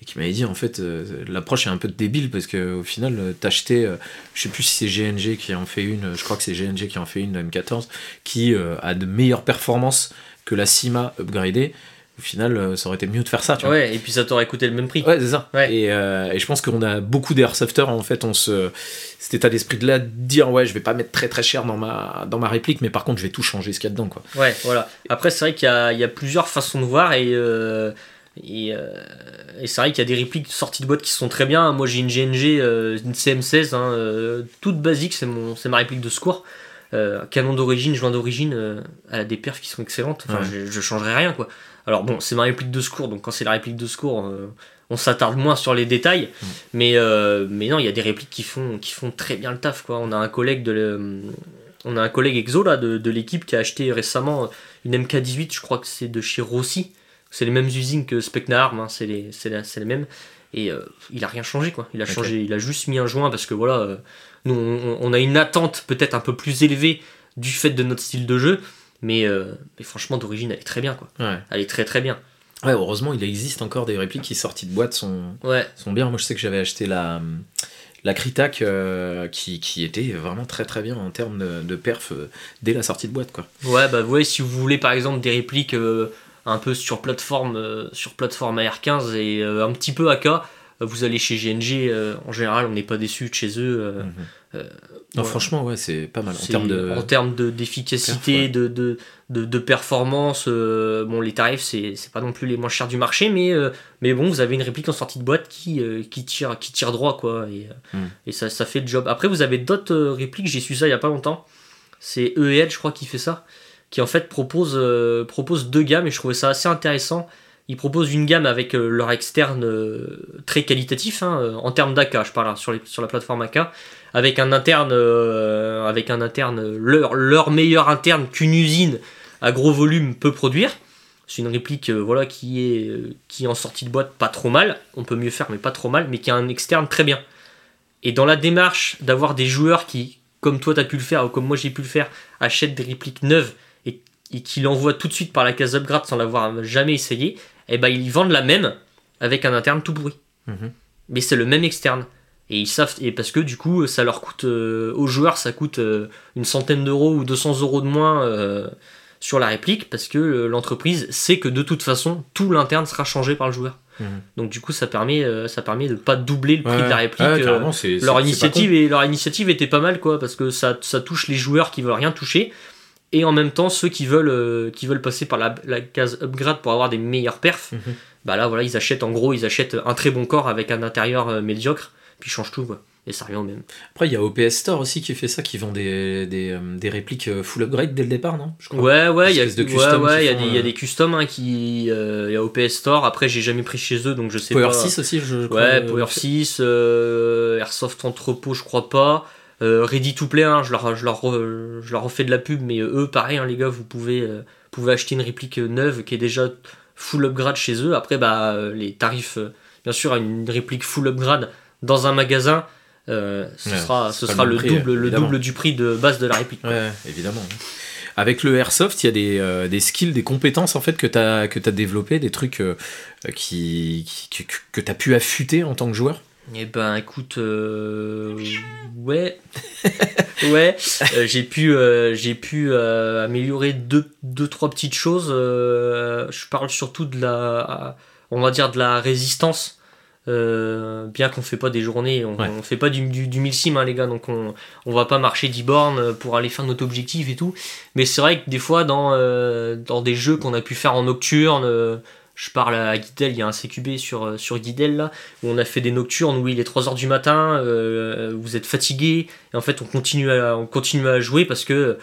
et qui m'avait dit en fait l'approche est un peu débile parce que au final t'achetais, je sais plus si c'est GNG qui en fait une, je crois que c'est GNG qui en fait une de M14 qui a de meilleures performances que la Sima upgradée. Au final, euh, ça aurait été mieux de faire ça. Tu vois. ouais et puis ça t'aurait coûté le même prix Ouais, c'est ça. Ouais. Et, euh, et je pense qu'on a beaucoup d'airsofters, en fait, on se, cet état d'esprit de là, de dire, ouais, je vais pas mettre très très cher dans ma, dans ma réplique, mais par contre, je vais tout changer ce qu'il y a dedans, quoi. Ouais, voilà. Après, c'est vrai qu'il y y a plusieurs façons de voir et, euh, et, euh, et c'est vrai qu'il y a des répliques sorties de boîte qui sont très bien. Moi, j'ai une GNG, une CM16, hein, toute basique, c'est mon, c'est ma réplique de secours. Euh, canon d'origine, joint d'origine, euh, elle a des perfs qui sont excellentes. Enfin, Ouais. je, je changerai rien, quoi. Alors bon, c'est ma réplique de secours, donc quand c'est la réplique de secours, euh, on s'attarde moins sur les détails. Mm. Mais, euh, mais non, il y a des répliques qui font, qui font très bien le taf, quoi. On a un collègue de le- on a un collègue exo là de, de l'équipe qui a acheté récemment une MK18, je crois que c'est de chez Rossi. C'est les mêmes usines que Specna Arm, hein, c'est les, c'est les mêmes. Et euh, il a rien changé quoi. Il a changé, il a juste mis un joint parce que voilà, euh, nous on, on a une attente peut-être un peu plus élevée du fait de notre style de jeu, mais, euh, mais franchement d'origine elle est très bien quoi. Ouais. Elle est très très bien. Ouais, heureusement, il existe encore des répliques qui sorties de boîte sont, Ouais, sont bien. Moi, je sais que j'avais acheté la, la Critac euh, qui, qui était vraiment très très bien en termes de, de perf euh, dès la sortie de boîte, quoi. ouais bah vous voyez si vous voulez par exemple des répliques un peu sur plateforme sur plateforme AR15 et un petit peu AK, vous allez chez GNG, euh, en général, on n'est pas déçu de chez eux. euh, Mhm. euh, Non, ouais. franchement, ouais, c'est pas mal. En termes de. en termes de- d'efficacité, de, de, de, de performance, euh, bon, les tarifs, c'est pas non plus les moins chers du marché, mais, euh, mais bon, vous avez une réplique en sortie de boîte qui, euh, qui, tire, qui tire droit, quoi, et, euh, Mm. et ça, ça fait le job. Après, vous avez d'autres euh, répliques, j'ai su ça il y a pas longtemps. C'est EEL, je crois, qui fait ça, qui en fait propose, euh, propose deux gammes, et je trouvais ça assez intéressant. Ils proposent une gamme avec euh, leur externe euh, très qualitatif, hein, euh, en termes d'AK, je parle hein, sur, la plateforme AK, avec un interne, avec un interne leur, leur meilleur interne qu'une usine à gros volume peut produire. C'est une réplique voilà, qui, est, qui en sortie de boîte pas trop mal, on peut mieux faire mais pas trop mal, mais qui a un externe très bien. Et dans la démarche d'avoir des joueurs qui, comme toi tu as pu le faire ou comme moi j'ai pu le faire, achètent des répliques neuves et, et qui l'envoient tout de suite par la case upgrade sans l'avoir jamais essayé, et ben ils vendent la même avec un interne tout pourri. Mhm. Mais c'est le même externe. Et ils savent, et parce que du coup, ça leur coûte, euh, aux joueurs, ça coûte euh, une centaine d'euros ou 200 euros de moins euh, sur la réplique, parce que l'entreprise sait que de toute façon, tout l'interne sera changé par le joueur. Mhm. Donc du coup, ça permet, ça permet de pas doubler le prix Ouais, de la réplique. ouais, leur initiative et leur initiative était pas mal quoi parce que ça, ça touche les joueurs qui veulent rien toucher et en même temps ceux qui veulent euh, qui veulent passer par la, la case upgrade pour avoir des meilleurs perfs Mhm. bah là voilà ils achètent en gros ils achètent un très bon corps avec un intérieur euh, médiocre puis ils changent tout quoi et ça revient au même Après, il y a OPS Store aussi qui fait ça, qui vend des, des, euh, des répliques full upgrade dès le départ, non? Je crois. ouais ouais il y a, Espèce de ouais, custom ouais, qui il y a des y des customs hein, qui euh, il y a OPS Store après j'ai jamais pris chez eux donc je sais Power pas 6 aussi, je crois. Ouais, Power 6, euh, Airsoft Entrepôt, je crois pas. Euh, Ready to Play, hein, je, leur, je, leur, je leur refais de la pub, mais eux, pareil, hein, les gars, vous pouvez, euh, pouvez acheter une réplique neuve qui est déjà full upgrade chez eux. Après, bah, euh, les tarifs, euh, bien sûr, une réplique full upgrade dans un magasin, euh, ce Ouais, sera, ce sera le prix, double, le double du prix de base de la réplique. Ouais, évidemment. Avec le Airsoft, il y a des, euh, des skills, des compétences en fait que tu as, que as développées, des trucs euh, qui, qui- que, que tu as pu affûter en tant que joueur? Eh ben écoute, euh, ouais, [LAUGHS] ouais, euh, j'ai pu, euh, j'ai pu euh, améliorer deux, deux, trois petites choses. euh, je parle surtout de la, on va dire de la résistance. euh, bien qu'on fait pas des journées, on, Ouais. on fait pas du, du, du 1000 sim hein, les gars, donc on, on va pas marcher 10 bornes pour aller faire notre objectif et tout. Mais c'est vrai que des fois dans, euh, dans des jeux qu'on a pu faire en nocturne, euh, je parle à Guidel, il y a un CQB sur, euh, sur Guidel là, où on a fait des nocturnes où il est 3h du matin, euh, vous êtes fatigué, et en fait on continue à, jouer parce que,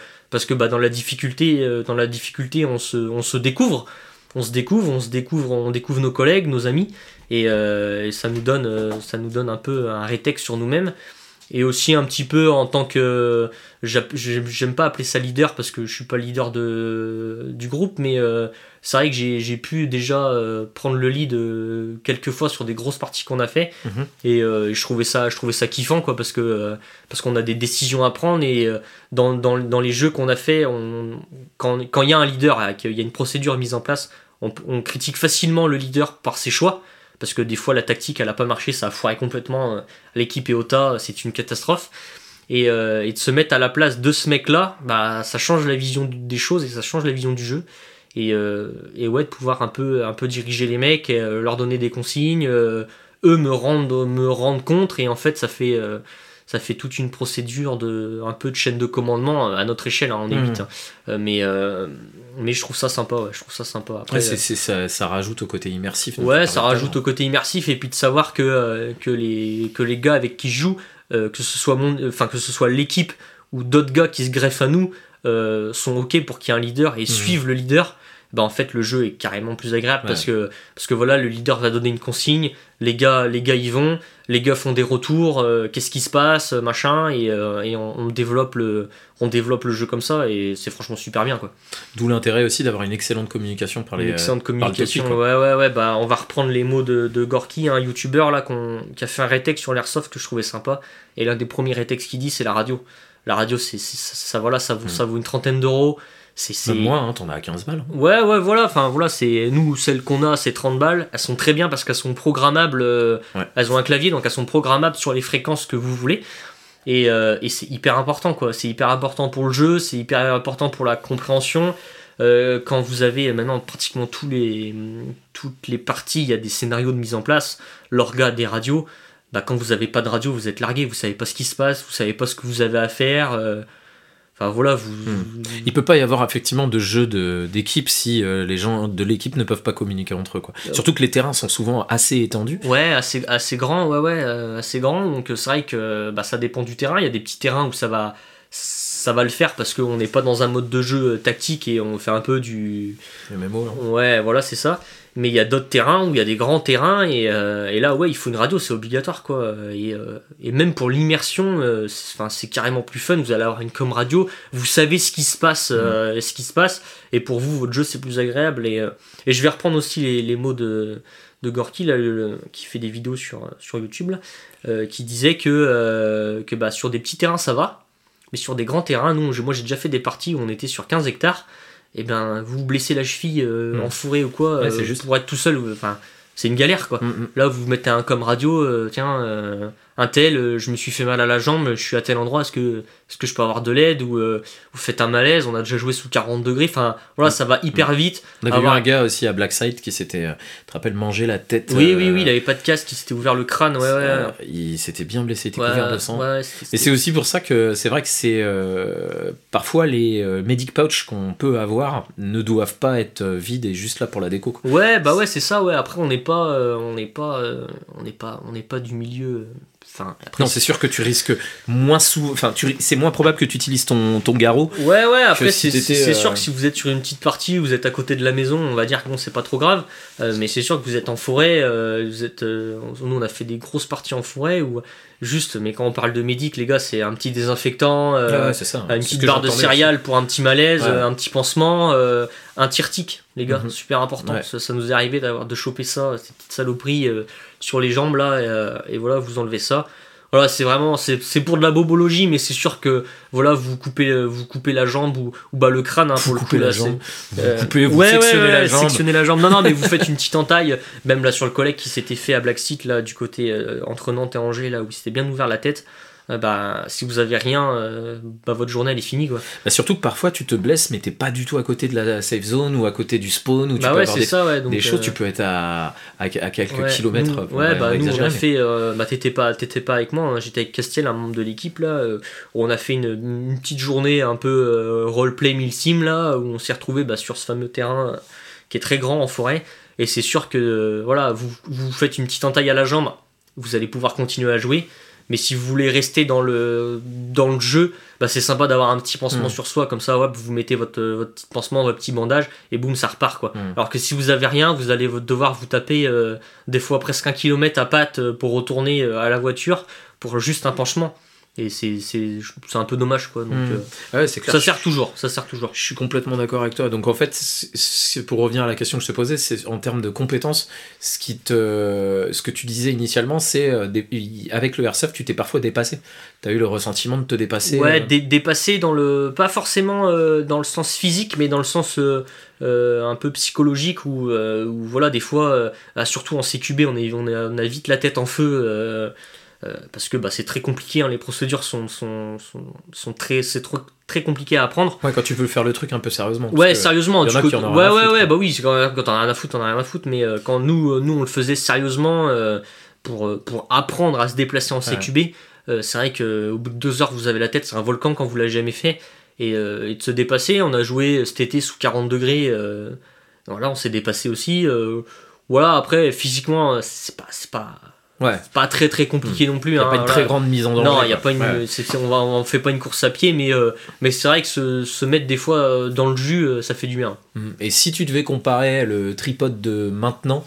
bah, dans la difficulté, euh, on, se, découvre, on se découvre, on se découvre, on découvre nos collègues, nos amis, et, ça, nous donne, ça nous donne un peu un rétex sur nous-mêmes. Et aussi un petit peu en tant que. J'aime pas appeler ça leader parce que je suis pas leader de, du groupe, mais euh, c'est vrai que j'ai pu déjà euh, prendre le lead euh, quelques fois sur des grosses parties qu'on a fait. Mhm. Et je, trouvais ça, je trouvais ça kiffant quoi, parce que parce qu'on a des décisions à prendre et dans, dans, dans les jeux qu'on a fait, on, quand quand il y a un leader, qu'il y a une procédure mise en place, on, on critique facilement le leader par ses choix. Parce que des fois la tactique elle a pas marché, ça a foiré complètement. euh, L'équipe est au tas, c'est une catastrophe. Et, euh, et de se mettre à la place de ce mec là, bah ça change la vision des choses et ça change la vision du jeu. Et, euh, et ouais, de pouvoir un peu, un peu diriger les mecs, et, leur donner des consignes, eux me rendre, me rendre contre, et en fait ça fait, ça fait toute une procédure de un peu de chaîne de commandement euh, à notre échelle, hein, on est Mhm. huit, hein. Euh, mais, euh, mais je trouve ça sympa, ouais, je trouve ça sympa. Après, Ouais, ça, ça rajoute au côté immersif. Ouais, ça rajoute au côté immersif et puis de savoir que, que, les, que les gars avec qui je joue, que ce soit mon, enfin que ce soit l'équipe ou d'autres gars qui se greffent à nous, sont ok pour qu'il y ait un leader et Mhm. suivent le leader. Bah en fait le jeu est carrément plus agréable Ouais. parce que parce que voilà le leader va donner une consigne, les gars les gars y vont, les gars font des retours, euh, qu'est-ce qui se passe machin et, euh, et on, on développe le on développe le jeu comme ça et c'est franchement super bien quoi. D'où l'intérêt aussi d'avoir une excellente communication par les. Une excellente par le communication. topic, ouais, ouais, ouais. Bah, on va reprendre les mots de, de Gorky, un youtubeur là, qu'on- qui a fait un rétex sur l'airsoft que je trouvais sympa. Et l'un des premiers rétex qu'il dit, c'est la radio. La radio, c'est c'est- ça, ça, voilà, ça vaut, Mm. ça vaut une trentaine d'euros. C'est Même moins, hein, t'en as à 15 balles. Ouais, ouais, voilà. Enfin, voilà, c'est nous, celles qu'on a, c'est 30 balles. Elles sont très bien parce qu'elles sont programmables. euh, Ouais. Elles ont un clavier, donc elles sont programmables sur les fréquences que vous voulez. Et, euh, et c'est hyper important, quoi. C'est hyper important pour le jeu, c'est hyper important pour la compréhension. euh, quand vous avez maintenant pratiquement tous les, toutes les parties, il y a des scénarios de mise en place, l'orga des radios, bah, quand vous n'avez pas de radio, vous êtes largué, vous savez pas ce qui se passe, vous savez pas ce que vous avez à faire. Enfin voilà, vous. Hmm. Il peut pas y avoir effectivement de jeu de- d'équipe si euh, les gens de l'équipe ne peuvent pas communiquer entre eux. Quoi. Euh. Surtout que les terrains sont souvent assez étendus. Ouais, assez, assez grand, ouais, ouais, euh, assez grand. Donc c'est vrai que bah, ça dépend du terrain. Il y a des petits terrains où ça va, ça va le faire parce qu'on n'est pas dans un mode de jeu tactique et on fait un peu du. MMO. Ouais, voilà, c'est ça. Mais il y a d'autres terrains où il y a des grands terrains et, euh, et là, ouais, il faut une radio, c'est obligatoire, quoi. Et, euh, et même pour l'immersion, euh, c'est carrément plus fun. Vous allez avoir une com radio, vous savez ce qui se passe, euh, ce qui se passe, et pour vous, votre jeu, c'est plus agréable. Et, et je vais reprendre aussi les, les mots de, de Gorky, là, le- le- qui fait des vidéos sur, sur YouTube, là, qui disait que, que bah, sur des petits terrains, ça va. Mais sur des grands terrains, nous, moi j'ai déjà fait des parties où on était sur 15 hectares. Et ben, vous vous blessez la cheville euh, Mm. en forêt ou quoi, Ouais, euh, c'est juste. pour être tout seul, enfin, c'est une galère quoi. Mm, mm. Là, vous mettez un comme radio, euh, tiens, un tel, je me suis fait mal à la jambe, je suis à tel endroit, est-ce que, est que je peux avoir de l'aide Ou vous faites un malaise, on a déjà joué sous 40 degrés, enfin, voilà, ça va hyper vite. On avait Avoir- vu un gars aussi à Blackside qui s'était, tu te rappelles, mangé la tête. Oui, oui, oui, il avait pas de casque, il s'était ouvert le crâne, ouais, ouais. il s'était bien blessé, il était Ouais, couvert de sang. Et c'est aussi pour ça que c'est vrai que c'est parfois les euh, medic pouch qu'on peut avoir ne doivent pas être euh, vides et juste là pour la déco. Ouais, bah ouais, c'est ça, ouais. Après, on n'est pas, euh, on n'est pas, on pas, on n'est pas du milieu. Enfin, après, Non, c'est sûr que tu risques moins sous, enfin, tu c'est moins probable que tu utilises ton, ton garrot. Ouais, ouais, après, si c'est c'est euh, sûr que si vous êtes sur une petite partie, vous êtes à côté de la maison, on va dire que bon, c'est pas trop grave. Euh, mais c'est sûr que vous êtes en forêt, euh, vous êtes. euh, nous, on a fait des grosses parties en forêt où, juste, mais quand on parle de médic, les gars, c'est un petit désinfectant, euh, Ouais, ouais, c'est ça. une petite barre de céréales pour un petit malaise, Ouais. euh, un petit pansement, euh, un tir-tic, les gars, Mhm. super important. Ouais. Ça, ça nous est arrivé d'avoir de choper ça, cette petite saloperie euh, sur les jambes là, et, euh, et voilà, vous enlevez ça. Voilà, c'est vraiment, c'est pour de la bobologie, mais c'est sûr que voilà, vous coupez, euh, vous coupez la jambe ou, ou bah le crâne hein, Vous pour le coupez coup la là, jambe, Vous euh, coupez, vous ouais, ouais, sectionnez ouais, la jambe. sectionnez la jambe. Non, non, mais vous [LAUGHS] faites une petite entaille, même là sur le collègue qui s'était fait à Black Seat, là, du côté euh, entre Nantes et Angers, là où il s'était bien ouvert la tête. Euh, bah, si vous avez rien, euh, bah, votre journée elle est finie quoi. Bah, surtout que parfois tu te blesses, mais t'es pas du tout à côté de la safe zone ou à côté du spawn où tu bah peux ouais, avoir des, ça, ouais. Donc, des choses. euh, Tu peux être à, à, à quelques ouais, kilomètres. nous- ouais, va- bah nous on a mais- fait. euh, bah t'étais pas, t'étais pas avec moi, hein, j'étais avec Castiel, un membre de l'équipe là. euh, où on a fait une, une petite journée un peu euh, roleplay mille sim là, où on s'est retrouvé bah, sur ce fameux terrain euh, qui est très grand en forêt. Et c'est sûr que euh, voilà, vous, vous faites une petite entaille à la jambe, vous allez pouvoir continuer à jouer. Mais si vous voulez rester dans le, dans le jeu, bah c'est sympa d'avoir un petit pansement Mm. sur soi, comme ça, vous mettez votre, votre petit pansement, votre petit bandage, et boum, ça repart quoi. Mm. Alors que si vous avez rien, vous allez devoir vous taper euh, des fois presque un kilomètre à patte euh, pour retourner euh, à la voiture pour juste un penchement. Et c'est c'est- c'est un peu dommage quoi. Donc, Mm. euh, Ouais, c'est clair. ça sert toujours, ça sert toujours. Je suis complètement d'accord avec toi. Donc en fait, c'est- pour revenir à la question que je te posais, c'est en termes de compétences, ce qui te, ce que tu disais initialement, c'est euh, avec le airsoft, tu t'es parfois dépassé. Tu as eu le ressentiment de te dépasser. Ouais, euh, dé- dépasser dans le. Pas forcément euh, dans le sens physique, mais dans le sens euh, un peu psychologique où, où, voilà, des fois, euh, ah, surtout en CQB, on, est, on, a, on a vite la tête en feu. Euh, parce que bah, c'est très compliqué, hein, les procédures sont, sont, sont, sont très, c'est trop- très compliqué à apprendre. Ouais, quand tu veux faire le truc un peu sérieusement. Ouais, sérieusement. y en a qui en ont ouais, ouais, foutre, ouais, bah oui, quand, quand t'en as rien à foutre, t'en as rien à foutre, mais euh, quand nous, euh, nous, on le faisait sérieusement euh, pour, pour apprendre à se déplacer en CQB, euh, c'est vrai qu'au bout de deux heures, vous avez la tête, c'est un volcan quand vous l'avez jamais fait, et, et de se dépasser, on a joué cet été sous 40 degrés, voilà, on s'est dépassé aussi. voilà, après, physiquement, c'est pas, c'est pas, Ouais. c'est pas très très compliqué non plus. Il n'y a hein, pas une voilà. très grande mise en danger. Non, il y a pas une. Ouais. on va, on fait pas une course à pied, mais euh, mais c'est vrai que se, se mettre des fois euh, dans le jus, euh, ça fait du bien. Mhm. Et si tu devais comparer le tripode de maintenant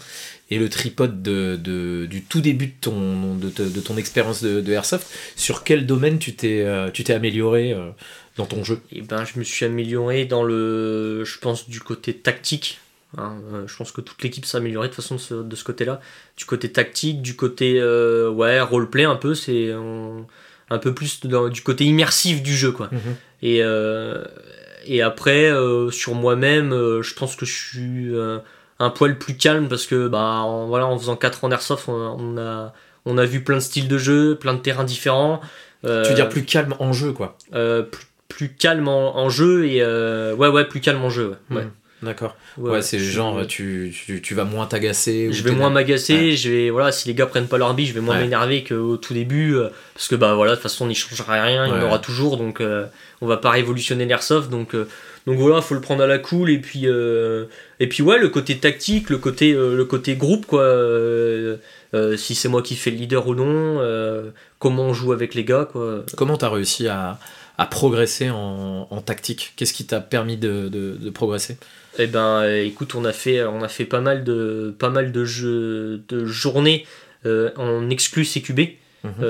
et le tripode de, de- du tout début de ton, de, de ton expérience de, de Airsoft, sur quel domaine tu t'es tu t'es amélioré dans ton jeu? Et ben, je me suis amélioré dans le, je pense du côté tactique. Hein. Euh, je pense que toute l'équipe s'est améliorée de façon de ce, côté-là. Du côté tactique, du côté euh, ouais roleplay un peu, c'est un peu plus dans- du côté immersif du jeu quoi. Et, euh, et après, sur moi-même, je pense que je suis un poil plus calme parce que bah, en, voilà, en faisant 4 ans d'airsoft, on, a- on a, on a vu plein de styles de jeu, plein de terrains différents. Tu veux dire plus calme en jeu, quoi. plus, plus calme en, en jeu et ouais ouais plus calme en jeu ouais. Hmm. D'accord. Ouais, c'est genre, tu, tu, tu, vas moins t'agacer. Je vais moins m'agacer, je vais, voilà, si les gars prennent pas leur bille, je vais moins m'énerver qu'au tout début, parce que bah voilà, de toute façon, on n'y changera rien, il y en aura toujours, donc on va pas révolutionner l'airsoft, donc donc voilà, faut le prendre à la cool et puis euh, et puis ouais, le côté tactique, le côté euh, le côté groupe quoi. Euh, si c'est moi qui fais le leader ou non, comment on joue avec les gars quoi. Comment t'as réussi à, à, progresser en, en tactique Qu'est-ce qui t'a permis de, de, de, progresser? Eh ben, écoute, on a fait on a fait pas mal de pas mal de jeux de journées en exclu CQB. Mhm.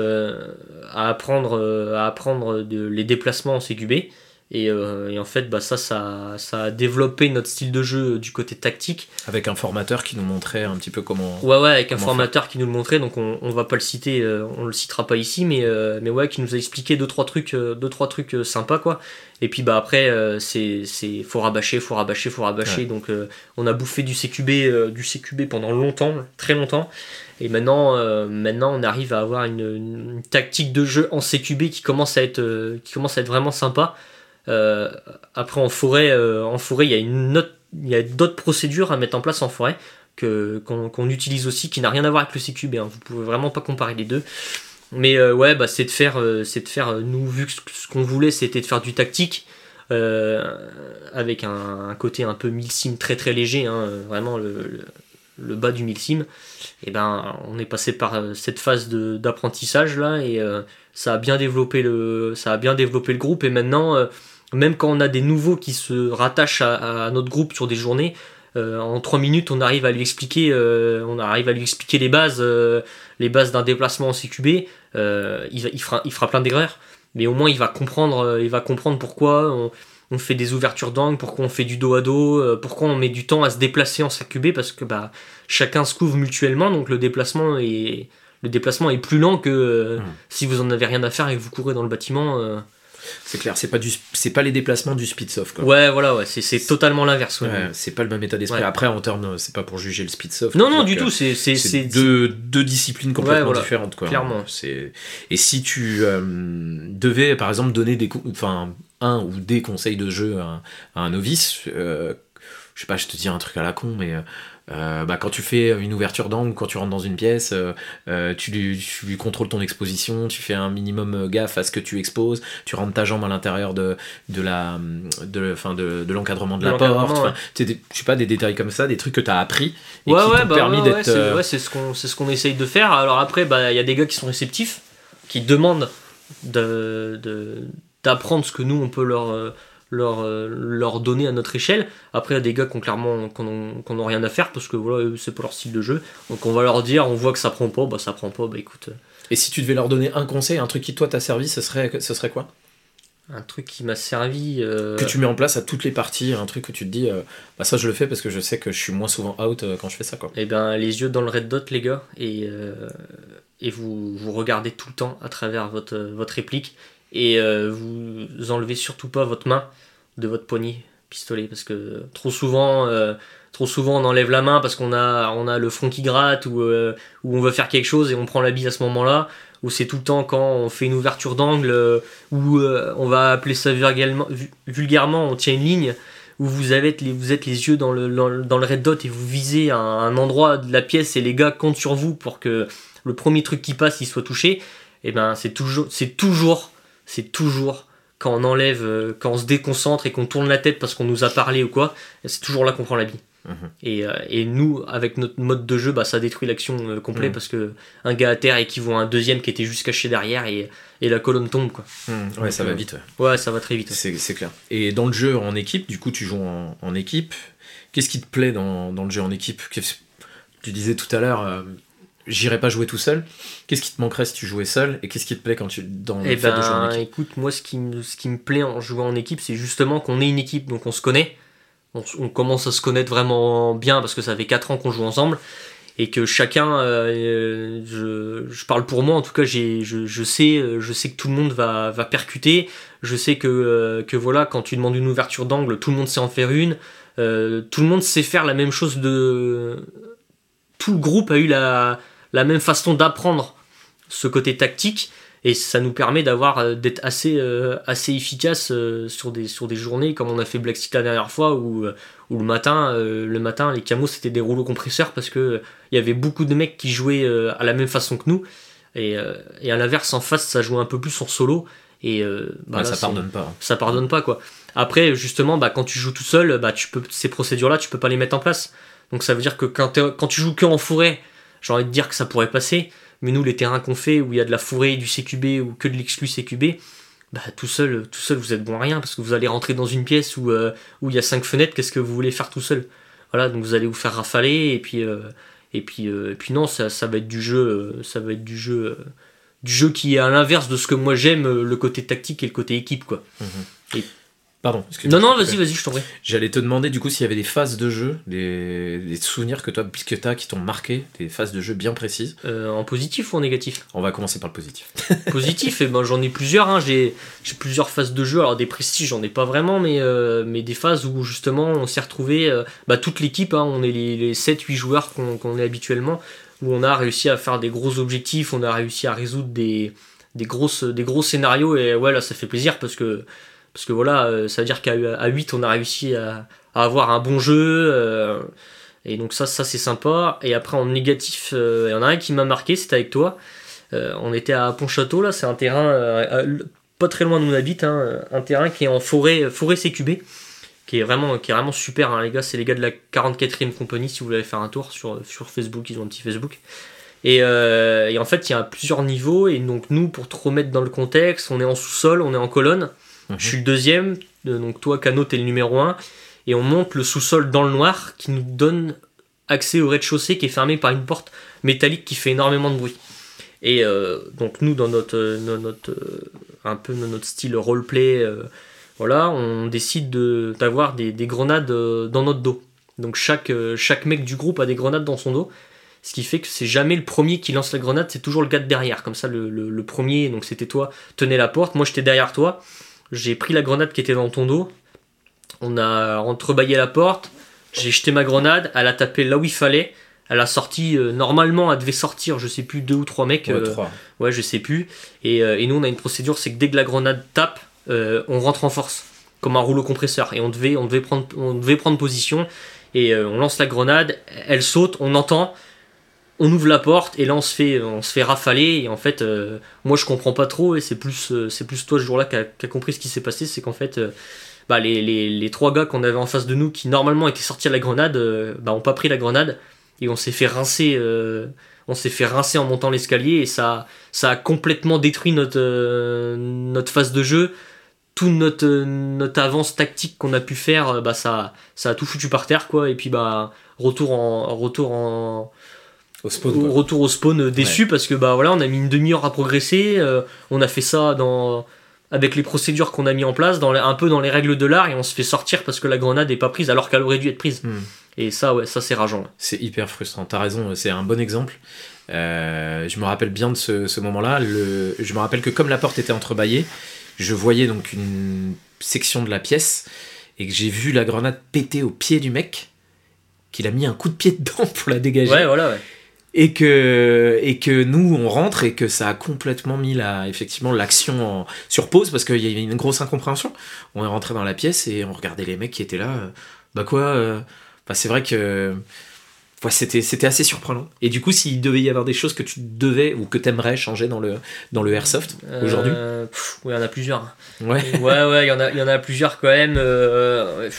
à apprendre à apprendre de, les déplacements en CQB euh, et, en fait, bah, ça, ça, ça, a développé notre style de jeu du côté tactique. Avec un formateur qui nous montrait un petit peu comment. Ouais, ouais, avec un formateur qui nous le montrait, donc on, on va pas le citer, euh, on le citera pas ici, mais, euh, mais ouais, qui nous a expliqué deux trois trucs, deux, trois trucs sympas, quoi. Et puis bah après, c'est, c'est faut rabâcher, faut rabâcher, faut rabâcher. Donc on a bouffé du CQB, du CQB pendant longtemps, très longtemps. Et maintenant, maintenant on arrive à avoir une, une, tactique de jeu en CQB qui commence à être, qui commence à être vraiment sympa. Euh, après en forêt, euh, en forêt, il y a une il y a d'autres procédures à mettre en place en forêt que qu'on utilise aussi, qui n'a rien à voir avec le CQB. Hein. Vous pouvez vraiment pas comparer les deux. Mais euh, ouais, bah, c'est de faire, c'est de faire. Nous, vu que ce qu'on voulait, c'était de faire du tactique. avec un, côté un peu milsim très très léger, hein, vraiment le, le, bas du milsim, et ben on est passé par cette phase d'apprentissage là et ça a bien développé le ça a bien développé le groupe et maintenant même quand on a des nouveaux qui se rattachent à, notre groupe sur des journées, euh, en 3 minutes, on arrive à lui expliquer, euh, on arrive à lui expliquer les bases, euh, les bases d'un déplacement en CQB. il, il, fera, il fera plein d'erreurs, mais au moins il va comprendre, il va comprendre pourquoi on, on fait des ouvertures d'angle, pourquoi on fait du dos à dos, pourquoi on met du temps à se déplacer en CQB, parce que bah, chacun se couvre mutuellement, donc le déplacement est, le déplacement est plus lent que mmh. si vous en avez rien à faire et que vous courez dans le bâtiment. C'est clair, c'est pas du, c'est pas les déplacements du speed soft. Quoi. Ouais, voilà, ouais, c'est, totalement l'inverse. Ouais. c'est pas le même état d'esprit. Après, en termes, c'est pas pour juger le speed soft. Non, non, du tout. C'est, c'est, deux, disciplines complètement différentes, quoi. Clairement. C'est et si tu euh, devais, par exemple, donner des, enfin, un ou des conseils de jeu à, un novice. Euh, je sais pas, je te dis un truc à la con, mais euh, euh, bah, quand tu fais une ouverture d'angle, quand tu rentres dans une pièce, euh, euh, tu, lui, contrôles ton exposition, tu fais un minimum gaffe à ce que tu exposes, tu rentres ta jambe à l'intérieur de, de la de, fin de, de l'encadrement de, la porte. je sais pas, des détails comme ça, des trucs que tu as appris et ouais, qui t'ont bah, permis d'être. Ouais, c'est ce qu'on ce qu'on essaye de faire. Alors après, bah, il y a des gars qui sont réceptifs, qui demandent de, d'apprendre ce que nous, on peut leur leur, euh, leur donner à notre échelle. Après, il y a des gars qui ont clairement qu'on rien à faire parce que voilà, c'est pas leur style de jeu. Donc on va leur dire, on voit que ça prend pas, bah ça prend pas, bah écoute. Euh. Et si tu devais leur donner un conseil, un truc qui toi t'a servi, ce serait, ce serait quoi? Un truc qui m'a servi. Euh, que tu mets en place à toutes les parties, un truc que tu te dis, bah ça je le fais parce que je sais que je suis moins souvent out quand je fais ça. Quoi. Et eh ben les yeux dans le red dot, les gars, et, et vous, vous regardez tout le temps à travers votre, votre réplique et euh, vous enlevez surtout pas votre main de votre poignet pistolet parce que trop souvent euh, trop souvent on enlève la main parce qu'on a on a le front qui gratte ou euh, ou on veut faire quelque chose et on prend la bille à ce moment-là. Ou c'est tout le temps quand on fait une ouverture d'angle ou on va appeler ça vulgairement, vulgairement on tient une ligne où vous avez vous êtes les yeux dans le, dans, le red dot et vous visez un, un, endroit de la pièce et les gars comptent sur vous pour que le premier truc qui passe il soit touché. Et eh ben c'est toujours c'est toujours c'est toujours quand on enlève, euh, quand on se déconcentre et qu'on tourne la tête parce qu'on nous a parlé ou quoi, c'est toujours là qu'on prend la bille. Mhm. Et, euh, et, nous, avec notre mode de jeu, bah, ça détruit l'action euh, complète mhm. parce que un gars à terre équivaut à un deuxième qui était juste caché derrière et, et la colonne tombe. Quoi. Mhm. ouais, ça va vite. Ouais. ça va très vite. C'est clair. Et dans le jeu en équipe, du coup, tu joues en, en équipe. Qu'est-ce qui te plaît dans, dans, le jeu en équipe? Tu disais tout à l'heure, j'irais pas jouer tout seul. Qu'est-ce qui te manquerait si tu jouais seul et qu'est-ce qui te plaît quand tu dans le eh fait de jouer en ben, équipe Écoute, moi ce qui, me, ce qui me plaît en jouant en équipe, c'est justement qu'on est une équipe, donc on se connaît. On, commence à se connaître vraiment bien parce que ça fait 4 ans qu'on joue ensemble et que chacun, euh, je, je, parle pour moi en tout cas, j'ai, je, je, sais, je sais que tout le monde va, va percuter. Je sais que, euh, que voilà, quand tu demandes une ouverture d'angle, tout le monde sait en faire une. Euh, tout le monde sait faire la même chose de. Tout le groupe a eu la, la même façon d'apprendre ce côté tactique. Et ça nous permet d'avoir euh, d'être assez, euh, assez efficace euh, sur, des, sur des journées comme on a fait Black City la dernière fois où, où le matin, le matin les camos c'était des rouleaux compresseurs parce que il y avait beaucoup de mecs qui jouaient à la même façon que nous. Et, et à l'inverse, en face, ça jouait un peu plus en solo. Et bah ça pardonne pas. Ça pardonne pas quoi. Après, justement, bah, quand tu joues tout seul, bah, tu peux, ces procédures-là, tu peux pas les mettre en place. Donc ça veut dire que quand, quand tu joues que en forêt, j'ai envie de dire que ça pourrait passer. Mais nous, les terrains qu'on fait où il y a de la forêt, du CQB ou que de l'exclu CQB, bah, tout seul, tout seul, vous êtes bon à rien parce que vous allez rentrer dans une pièce où, euh, où il y a cinq fenêtres. Qu'est-ce que vous voulez faire tout seul? Voilà, donc vous allez vous faire rafaler et puis euh, et puis euh, et puis non, ça, ça va être du jeu, ça va être du jeu, du jeu qui est à l'inverse de ce que moi j'aime, le côté tactique et le côté équipe quoi. Mhm. Pardon. Non, non, vas-y, vas-y, je t'en prie. J'allais te demander du coup s'il y avait des phases de jeu, des, souvenirs que toi, puisque tu as, qui t'ont marqué, des phases de jeu bien précises. Euh, en positif ou en négatif? On va commencer par le positif. [LAUGHS] positif, et eh ben, j'en ai plusieurs. Hein. J'ai plusieurs phases de jeu. Alors des prestiges, j'en ai pas vraiment, mais, euh, mais des phases où justement on s'est retrouvé, euh, bah, toute l'équipe, hein, on est les, les 7-8 joueurs qu'on est habituellement, où on a réussi à faire des gros objectifs, on a réussi à résoudre des, des, grosses, des gros scénarios, et ouais, là ça fait plaisir parce que parce que voilà, euh, ça veut dire qu'à 8, on a réussi à, avoir un bon jeu. Euh, et donc ça, ça c'est sympa. Et après en négatif, euh, il y en a un qui m'a marqué, c'était avec toi. on était à Pontchâteau, là, c'est un terrain pas très loin de mon habite, hein, un terrain qui est en forêt, forêt CQB, qui est vraiment, qui est vraiment super, hein, les gars. C'est les gars de la 44e compagnie, si vous voulez faire un tour sur, sur Facebook, ils ont un petit Facebook. Et en fait, il y a plusieurs niveaux, et donc nous, pour te remettre dans le contexte, on est en sous-sol, on est en colonne. Je suis le deuxième, donc toi, Cano, t'es le numéro 1. Et on monte le sous-sol dans le noir qui nous donne accès au rez-de-chaussée qui est fermé par une porte métallique qui fait énormément de bruit. Et euh, donc nous, dans notre, notre euh, un peu notre style roleplay, euh, voilà, on décide d'avoir des, des, grenades dans notre dos. Donc chaque, chaque mec du groupe a des grenades dans son dos. Ce qui fait que c'est jamais le premier qui lance la grenade, c'est toujours le gars de derrière. Comme ça, le, le premier, donc c'était toi, tenait la porte, moi j'étais derrière toi. J'ai pris la grenade qui était dans ton dos. On a entrebâillé la porte. J'ai jeté ma grenade. Elle a tapé là où il fallait. Elle a sorti, euh, normalement, elle devait sortir, je sais plus, deux ou trois mecs. Ouais, euh, ouais je sais plus. Et, euh, et, nous, on a une procédure c'est que dès que la grenade tape, on rentre en force, comme un rouleau compresseur. Et on devait, on devait, prendre, on devait prendre position. Et on lance la grenade, elle saute, on entend on ouvre la porte et là on se fait, on rafaler et en fait euh, moi je comprends pas trop et c'est plus, euh, plus toi ce jour-là qui a, compris ce qui s'est passé, c'est qu'en fait euh, bah, les, trois gars qu'on avait en face de nous qui normalement étaient sortis à la grenade bah, ont pas pris la grenade et on s'est fait rincer on s'est fait rincer en montant l'escalier et ça, ça a complètement détruit notre, notre phase de jeu. Notre, notre avance tactique qu'on a pu faire bah ça, ça a tout foutu par terre quoi. Et puis bah retour en retour en au, spawn, retour au spawn euh, déçu parce que bah voilà on a mis une demi-heure à progresser euh, on a fait ça dans avec les procédures qu'on a mis en place dans un peu dans les règles de l'art et on se fait sortir parce que la grenade est pas prise alors qu'elle aurait dû être prise. Hmm. et ça ouais ça c'est rageant c'est hyper frustrant. T'as raison c'est un bon exemple. Euh, je me rappelle bien de ce, ce moment là le... je me rappelle que comme la porte était entrebâillée je voyais donc une section de la pièce et que j'ai vu la grenade péter au pied du mec qu'il a mis un coup de pied [LAUGHS] dedans pour la dégager. Ouais voilà ouais et que et que nous on rentre et que ça a complètement mis la effectivement l'action sur pause parce qu'il y avait une grosse incompréhension. On est rentré dans la pièce et on regardait les mecs qui étaient là. Bah quoi euh, bah c'est vrai que c'était, c'était assez surprenant. Et du coup, s'il devait y avoir des choses que tu devais ou que tu aimerais changer dans le, dans le Airsoft aujourd'hui euh, Oui, il y en a plusieurs. Ouais, [LAUGHS] ouais, ouais, il y, en a, il y en a plusieurs quand même. Euh,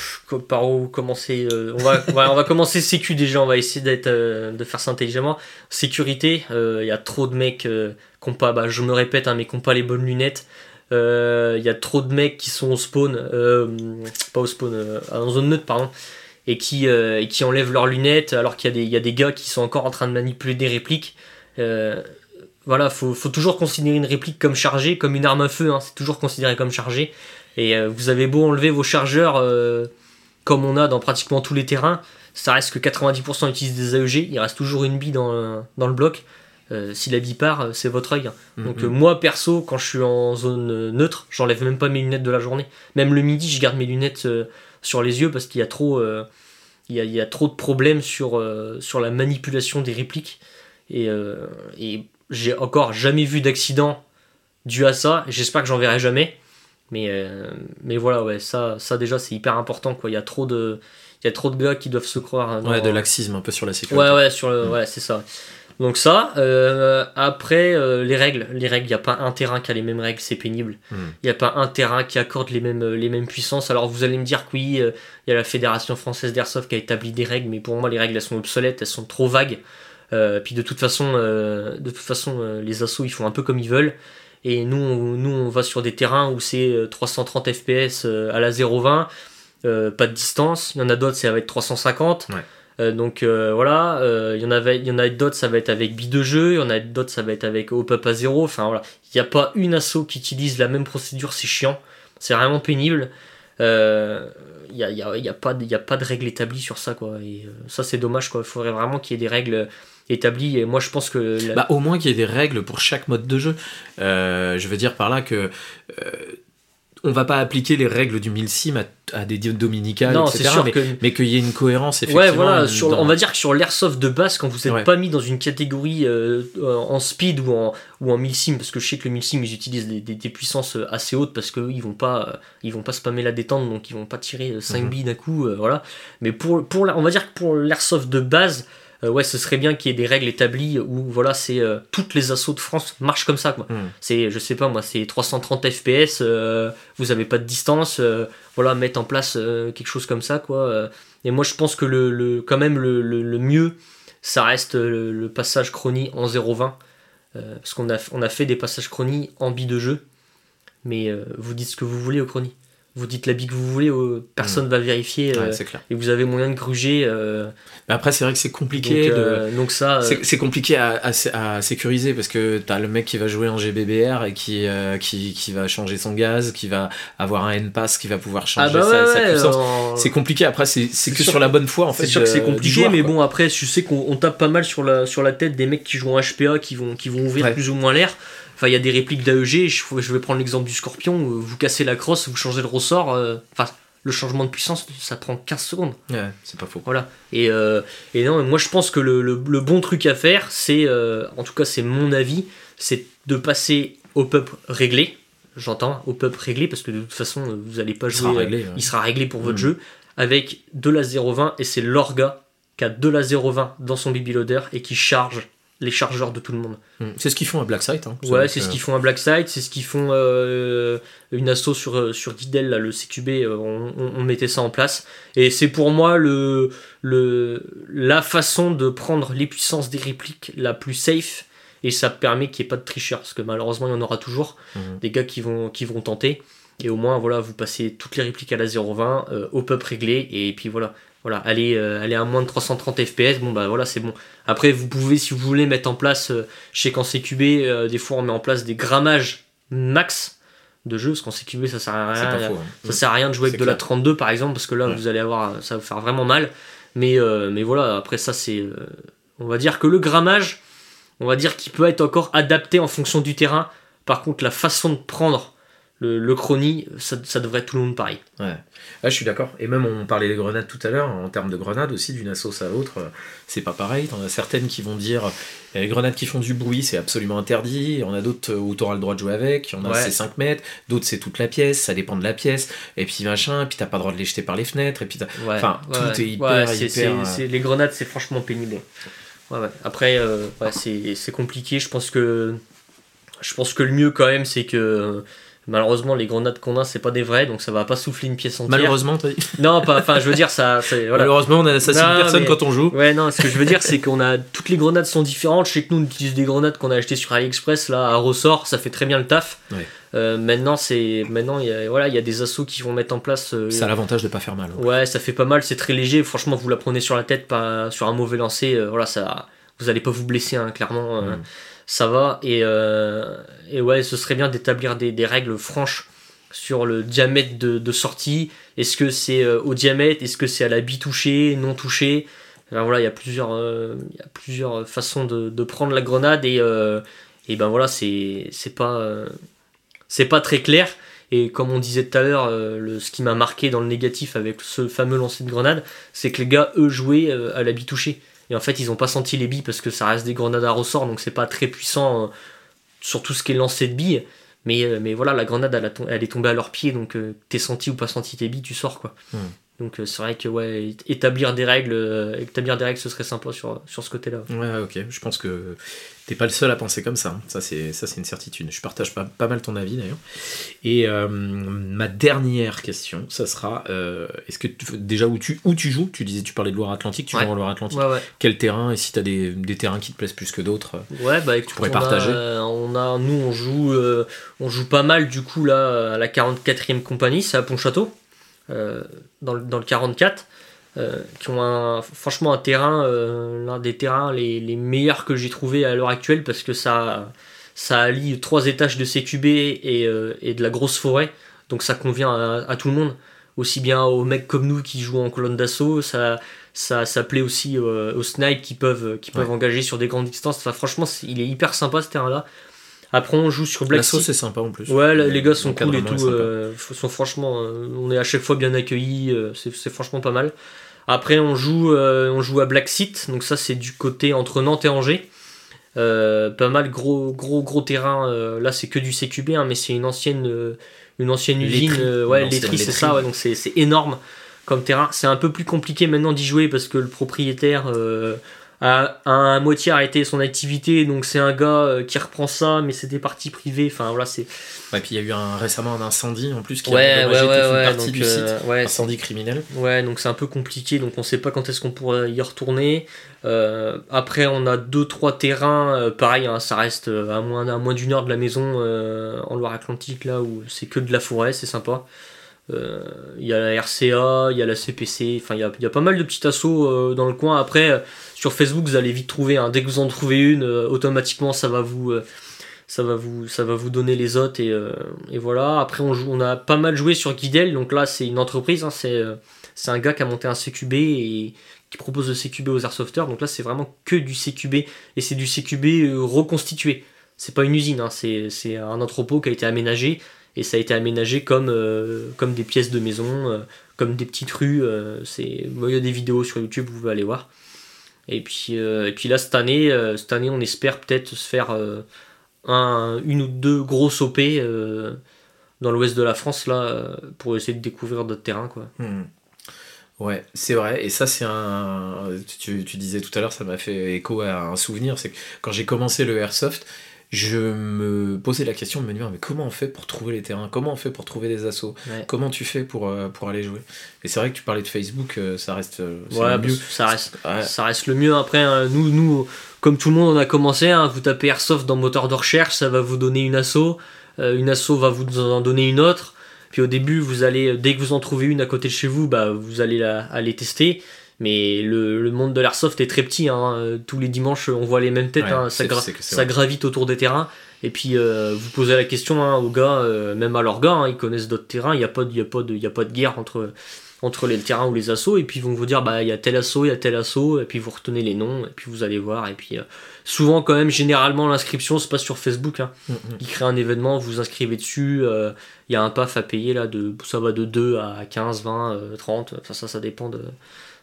par où commencer euh, on, va, on va commencer Sécu déjà, on va essayer d'être, de faire ça intelligemment. Sécurité, il y a trop de mecs qui n'ont pas, bah, je me répète, hein, mais qui n'ont pas les bonnes lunettes. Il y a trop de mecs qui sont au spawn, pas au spawn, en zone neutre, pardon et qui, euh, qui enlèvent leurs lunettes alors qu'il y, a des gars qui sont encore en train de manipuler des répliques. Euh, voilà, faut, faut toujours considérer une réplique comme chargée, comme une arme à feu, hein, c'est toujours considéré comme chargé. Et euh, vous avez beau enlever vos chargeurs comme on a dans pratiquement tous les terrains, ça reste que 90% utilisent des AEG, il reste toujours une bille dans, dans le bloc. si la bille part, c'est votre œil. Hein. Mm-hmm. Donc moi perso, quand je suis en zone neutre, j'enlève même pas mes lunettes de la journée. Même le midi, je garde mes lunettes sur les yeux parce qu'il y a trop, euh, il, y a, trop de problèmes sur, euh, sur la manipulation des répliques. Et, euh, et j'ai encore jamais vu d'accident dû à ça. J'espère que j'en verrai jamais. Mais, mais voilà, ouais, ça, ça déjà, c'est hyper important. Quoi. Il, y a trop de, il y a trop de gars qui doivent se croire. hein, Ouais, dans- de laxisme un peu sur la sécurité. Ouais, ouais, sur le, ouais, c'est ça. Donc ça, euh, après euh, les règles, les règles, il n'y a pas un terrain qui a les mêmes règles, c'est pénible. Il Mm. n'y a pas un terrain qui accorde les mêmes, les mêmes puissances. Alors vous allez me dire que oui, euh, il y a la Fédération française d'airsoft qui a établi des règles, mais pour moi les règles elles sont obsolètes, elles sont trop vagues. Euh, puis de toute façon, euh, de toute façon, euh, les assos ils font un peu comme ils veulent. Et nous, on, nous on va sur des terrains où c'est euh, 330 fps euh, à la 0,20, euh, pas de distance. Il y en a d'autres, ça va être 350. Ouais. Euh, donc euh, voilà, euh, il y en avait, a d'autres, ça va être avec billes de jeu, il y en a d'autres, ça va être avec hop-up à zéro. Enfin voilà, il n'y a pas une asso qui utilise la même procédure, c'est chiant, c'est vraiment pénible. Il n'y a, y a- pas de- a pas de règles établies sur ça, quoi. Et ça, c'est dommage, quoi. Il faudrait vraiment qu'il y ait des règles établies. Et moi, je pense que. la- Bah, au moins qu'il y ait des règles pour chaque mode de jeu. Je veux dire par là que on va pas appliquer les règles du milsim à, à des dominicales, non, etc. c'est sûr mais, que. mais qu'il y ait une cohérence effectivement. Ouais, voilà, sur, dans- on va dire que sur l'airsoft de base, quand vous n'êtes Ouais. pas mis dans une catégorie euh, en speed ou en, ou en milsim, parce que je sais que le milsim, ils utilisent des, des- des puissances euh, assez hautes parce qu'eux, ils vont pas euh, ils vont pas spammer la détente, donc ils vont pas tirer 5 Mhm. billes d'un coup, euh, voilà. Mais pour, pour la- on va dire que pour l'airsoft de base, euh, ouais, ce serait bien qu'il y ait des règles établies où, voilà, c'est euh, toutes les assauts de France marchent comme ça, quoi. Hmm. C'est, je sais pas moi, c'est 330 FPS, euh, vous avez pas de distance, voilà, mettre en place quelque chose comme ça, quoi. et moi, je pense que le, le- quand même le, le- le mieux, ça reste le, le passage chronie en 0.20, euh, parce qu'on a, on a fait des passages chronie en billes de jeu, mais vous dites ce que vous voulez au chronie. Vous dites la bille que vous voulez, euh, personne va vérifier, euh, Ouais, c'est clair. et vous avez moyen de gruger. euh, Mais après, c'est vrai que c'est donc, compliqué de. donc ça, C'est compliqué à, à sé- à sécuriser parce que t'as le mec qui va jouer en GBBR et qui, qui, qui va changer son gaz, qui va avoir un N-Pass, qui va pouvoir ah changer bah sa, ouais, sa ouais, puissance. en- C'est compliqué, après, c'est que sur la bonne foi en fait. C'est sûr que c'est compliqué, joueur, mais quoi. bon, après, je sais qu'on on tape pas mal sur la, sur la tête des mecs qui jouent en HPA, qui vont, qui vont ouvrir Ouais. plus ou moins l'air. Enfin, il y a des répliques d'AEG, je, je vais prendre l'exemple du Scorpion, vous cassez la crosse, vous changez le ressort, euh, enfin, le changement de puissance, ça prend 15 secondes. Ouais, c'est pas faux. Voilà. Et, euh, et non, moi je pense que le, le- le bon truc à faire, c'est, euh, en tout cas c'est mon avis, c'est de passer au pub réglé. J'entends, au pub réglé, parce que de toute façon, vous allez pas Il jouer. sera euh, réglé. ouais. il sera réglé pour votre Mm. jeu avec de la 0.20 et c'est l'orga qui a de la 0.20 dans son baby loader et qui charge les chargeurs de tout le monde. Mm. C'est ce qu'ils font à Black Site. Hein. Ouais, c'est ce euh, qu'ils font à Blackside, c'est ce qu'ils font euh, une asso sur, euh, sur Didel, là, le CQB, on, on- on mettait ça en place. Et c'est pour moi le, le, la façon de prendre les puissances des répliques la plus safe. Et ça permet qu'il n'y ait pas de tricheurs, parce que malheureusement il y en aura toujours Mhm. des gars qui vont, qui vont tenter. Et au moins, voilà, vous passez toutes les répliques à la 0.20, euh, au pub réglé, et puis voilà. Voilà, aller, euh, aller à moins de 330 FPS, bon bah voilà, c'est bon. Après, vous pouvez, si vous voulez, mettre en place, euh, je sais qu'en CQB, euh, des fois on met en place des grammages max de jeu, parce qu'en CQB ça sert à C'est rien. faux. hein. Ça sert à rien de jouer avec C'est de la clair. 32 par exemple, parce que là Ouais. vous allez avoir, ça va vous faire vraiment mal. Mais, euh, mais voilà, après ça c'est. euh, on va dire que le grammage, on va dire qu'il peut être encore adapté en fonction du terrain. Par contre, la façon de prendre le, le chrony, ça, ça devrait être tout le monde pareil. Ouais. Ah, je suis d'accord. Et même, on parlait des grenades tout à l'heure, en termes de grenades aussi, d'une assos à l'autre, euh, c'est pas pareil. T'en as certaines qui vont dire les grenades qui font du bruit, c'est absolument interdit. Il y en a d'autres euh, où t'auras le droit de jouer avec. Il y en a, Ouais. c'est 5 mètres. D'autres, c'est toute la pièce. Ça dépend de la pièce. Et puis machin. Puis t'as pas le droit de les jeter par les fenêtres. Et puis Ouais, Enfin, tout est hyper, les grenades, c'est franchement pénible. Ouais, ouais. Après, euh, c'est compliqué. Je pense que je pense que le mieux quand même, c'est que malheureusement les grenades qu'on a, c'est pas des vraies, donc ça va pas souffler une pièce entière. Malheureusement, t'as dit. Non, pas. Enfin, je veux dire ça. Voilà. Malheureusement, on assassine Non, personne mais- quand on joue. Ouais, non, ce que je veux dire, c'est qu'on a toutes les grenades sont différentes. Sais que nous, on utilise des grenades qu'on a achetées sur AliExpress là à ressort, ça fait très bien le taf. Ouais. Euh, maintenant, c'est maintenant il y a voilà, il y a des assos qui vont mettre en place. euh, Ça a l'avantage de pas faire mal. Ouais, ça fait pas mal, c'est très léger. Franchement, vous la prenez sur la tête, pas sur un mauvais lancer. euh, voilà, ça, vous allez pas vous blesser, hein, clairement. euh, Mm. Ça va. Et, euh, et ouais, ce serait bien d'établir des, des règles franches sur le diamètre de, de sortie. Est-ce que c'est euh, au diamètre? Est-ce que c'est à la bille touchée, non touchée? Enfin, voilà, il y a plusieurs, euh, il y a plusieurs façons de, de prendre la grenade et, euh, et ben voilà, c'est c'est pas, euh, c'est pas très clair. Et comme on disait tout à l'heure, ce qui m'a marqué dans le négatif avec ce fameux lancer de grenade, c'est que les gars, eux, jouaient à la bille touchée. Et en fait, ils ont pas senti les billes parce que ça reste des grenades à ressort, donc c'est pas très puissant euh, sur tout ce qui est lancé de billes. Mais, euh, voilà, la grenade, elle est tombée à leurs pieds, donc euh, t'es senti ou pas senti tes billes, tu sors quoi. Hmm. Donc euh, c'est vrai que ouais, établir des règles, euh, établir des règles, ce serait sympa sur, sur ce côté-là. Ouais, ok. Je pense que t'es pas le seul à penser comme ça. hein. Ça, c'est ça, c'est une certitude. Je partage pas, pas mal ton avis d'ailleurs. Et euh, ma dernière question, ça sera euh, est-ce que tu- déjà où tu où tu joues? Tu disais tu parlais de Loire-Atlantique. Tu Ouais. joues en Loire-Atlantique. Ouais, ouais. Quel terrain? Et si t'as des, des terrains qui te plaisent plus que d'autres Ouais, bah écoute, pourrais on partager. A, on a, nous, on joue, on joue pas mal du coup là à la 44e compagnie, c'est à Pontchâteau, dans, le- dans le 44, euh, qui ont un, franchement un terrain, euh, l'un des terrains les, les meilleurs que j'ai trouvé à l'heure actuelle parce que ça, ça allie trois étages de CQB et, euh, et de la grosse forêt, donc ça convient à, à tout le monde, aussi bien aux mecs comme nous qui jouent en colonne d'assaut, ça, ça, ça plaît aussi euh, aux snipes qui peuvent, qui peuvent Ouais. engager sur des grandes distances. Enfin, franchement, il est hyper sympa ce terrain-là. Après, on joue sur Black L'assaut, Sea. c'est sympa en plus. Ouais, les gars sont cool et est tout. euh, sont franchement, euh, on est à chaque fois bien accueillis. euh, c'est franchement pas mal. Après, on joue, on joue à Black Seat. Donc ça, c'est du côté entre Nantes et Angers. Euh, pas mal gros, gros, gros terrain. euh, là, c'est que du CQB, hein, mais c'est une ancienne, euh, une ancienne usine. Ouais, laiterie, c'est ça. Ouais, donc c'est c'est énorme comme terrain. C'est un peu plus compliqué maintenant d'y jouer parce que le propriétaire a, a à moitié arrêté son activité. Donc c'est un gars euh, qui reprend ça, mais c'est des parties privées. Enfin voilà, c'est Ouais, puis il y a eu un, récemment un incendie en plus qui ouais, a ouais, une partie donc, du euh, site. ouais, Incendie criminel. Ouais, donc c'est un peu compliqué, donc on sait pas quand est-ce qu'on pourra y retourner. Euh, après, on a deux trois terrains, euh, pareil, hein, ça reste euh, à moins, à moins d'une heure de la maison euh, en Loire-Atlantique, là où c'est que de la forêt, c'est sympa. Euh, Il y a la RCA, il y a la CPC, enfin il y a, y a pas mal de petits assos euh, dans le coin. Après, euh, sur Facebook, vous allez vite trouver, hein, dès que vous en trouvez une, automatiquement ça va vous. ça va, vous, ça va vous donner les autres et, et voilà. Après, on, joue, on a pas mal joué sur Guidel, donc là, c'est une entreprise, hein, c'est c'est un gars qui a monté un CQB et qui propose le CQB aux airsofters. Donc là, c'est vraiment que du CQB et c'est du CQB reconstitué. C'est pas une usine, hein, c'est un entrepôt qui a été aménagé et ça a été aménagé comme, euh, comme des pièces de maison, euh, comme des petites rues. euh, il y a des vidéos sur YouTube, vous pouvez aller voir. Et puis, et puis là, cette année, cette année, on espère peut-être se faire un, une ou deux grosses OP dans l'ouest de la France là pour essayer de découvrir d'autres terrains quoi. Hmm. Ouais, c'est vrai. Et ça, c'est un. Tu, tu disais tout à l'heure, ça m'a fait écho à un souvenir. C'est que quand j'ai commencé le airsoft, je me posais la question de me dire mais comment on fait pour trouver les terrains? Comment on fait pour trouver des assos? Ouais. Comment tu fais pour, euh, pour aller jouer? Et c'est vrai que tu parlais de Facebook, euh, ça reste. euh, Ouais, le mieux. ça reste Ouais. ça reste le mieux après hein. nous nous comme tout le monde on a commencé hein, vous tapez airsoft dans moteur de recherche ça va vous donner une asso une asso va vous en donner une autre puis au début vous allez dès que vous en trouvez une à côté de chez vous bah vous allez la, aller tester mais le, le monde de l'airsoft est très petit hein. Tous les dimanches on voit les mêmes têtes Ouais, hein. ça, gra- gravite autour des terrains et puis euh, vous posez la question hein, aux gars euh, même à leurs gars ils connaissent d'autres terrains il n'y a pas de, y a pas de, il y a pas de guerre entre entre les terrains ou les assos et puis ils vont vous dire bah il y a tel assaut il y a tel assaut et puis vous retenez les noms et puis vous allez voir et puis euh, souvent quand même généralement l'inscription se passe sur Facebook. Mm, mm. ils créent un événement vous vous inscrivez dessus il y a un paf à payer là de ça va de 2 à 15 20 euh, 30 enfin ça ça dépend de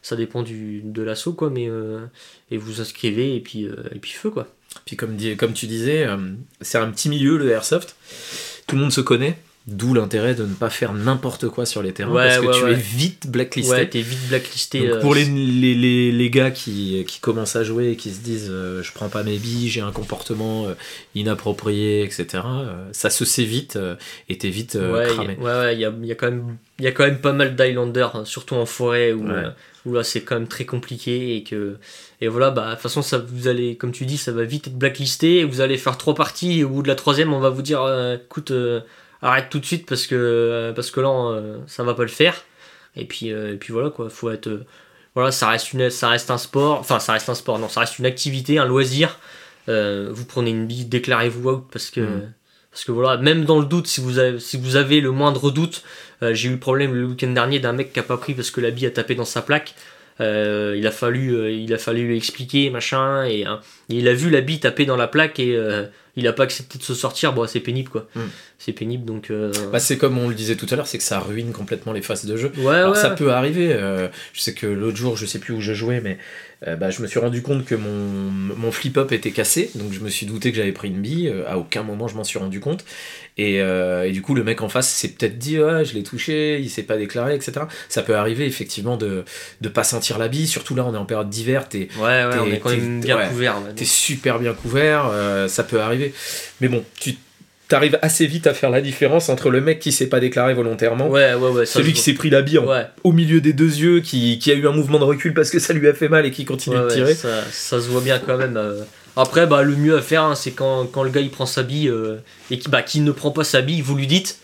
ça dépend du de l'assaut quoi mais euh, et vous inscrivez et puis euh, et puis feu quoi Puis comme, comme tu disais, euh, c'est un petit milieu le airsoft. Tout le monde se connaît. D'où l'intérêt de ne pas faire n'importe quoi sur les terrains Ouais, parce que ouais, tu ouais. es vite blacklisté. ouais t'es vite blacklisté Donc pour les, les, les, les gars qui, qui commencent à jouer et qui se disent euh, je prends pas mes billes, j'ai un comportement euh, inapproprié, etc., euh, ça se sait vite et t'es vite ouais, cramé. y a- ouais, ouais, il y a, y a quand même, il y a quand même pas mal d'Highlanders, hein, surtout en forêt où, Ouais. Où là c'est quand même très compliqué et que et voilà bah de toute façon ça vous allez comme tu dis ça va vite être blacklisté et vous allez faire trois parties et au bout de la troisième on va vous dire euh, écoute euh, arrête tout de suite parce que euh, parce que là ça va pas le faire et puis et puis voilà quoi faut être voilà ça reste une ça reste un sport enfin ça reste un sport non ça reste une activité un loisir vous prenez une bille déclarez-vous out parce que Mhm. parce que voilà même dans le doute si vous avez si vous avez le moindre doute j'ai eu le problème le week-end dernier d'un mec qui a pas pris parce que la bille a tapé dans sa plaque Euh, il a fallu euh, il a fallu lui expliquer machin et, hein, et il a vu la bille taper dans la plaque et euh, il a pas accepté de se sortir bon c'est pénible quoi Mhm. c'est pénible donc euh, Bah, c'est comme on le disait tout à l'heure, c'est que ça ruine complètement les phases de jeu. ouais Alors ouais ça peut arriver. euh, je sais que l'autre jour, je sais plus où je jouais, mais euh, bah, je me suis rendu compte que mon, mon flip-up était cassé, donc je me suis douté que j'avais pris une bille. Euh, à aucun moment je m'en suis rendu compte. Et, euh, et du coup, le mec en face s'est peut-être dit ouais, je l'ai touché, il s'est pas déclaré, etc. Ça peut arriver effectivement de ne pas sentir la bille, surtout là on est en période d'hiver, t'es Ouais, ouais, bien ouais. couvert. dire. t'es super bien couvert, euh, ça peut arriver. Mais bon, tu t'arrives assez vite à faire la différence entre le mec qui s'est pas déclaré volontairement, Ouais, ouais, ouais. ça celui qui s'est pris la bille en- au milieu des deux yeux, qui, qui a eu un mouvement de recul parce que ça lui a fait mal et qui continue de tirer. ça, ça se voit bien quand même. euh. Après, bah, le mieux à faire, hein, c'est quand, quand le gars il prend sa bille euh, et qui bah, qu'il ne prend pas sa bille, vous lui dites.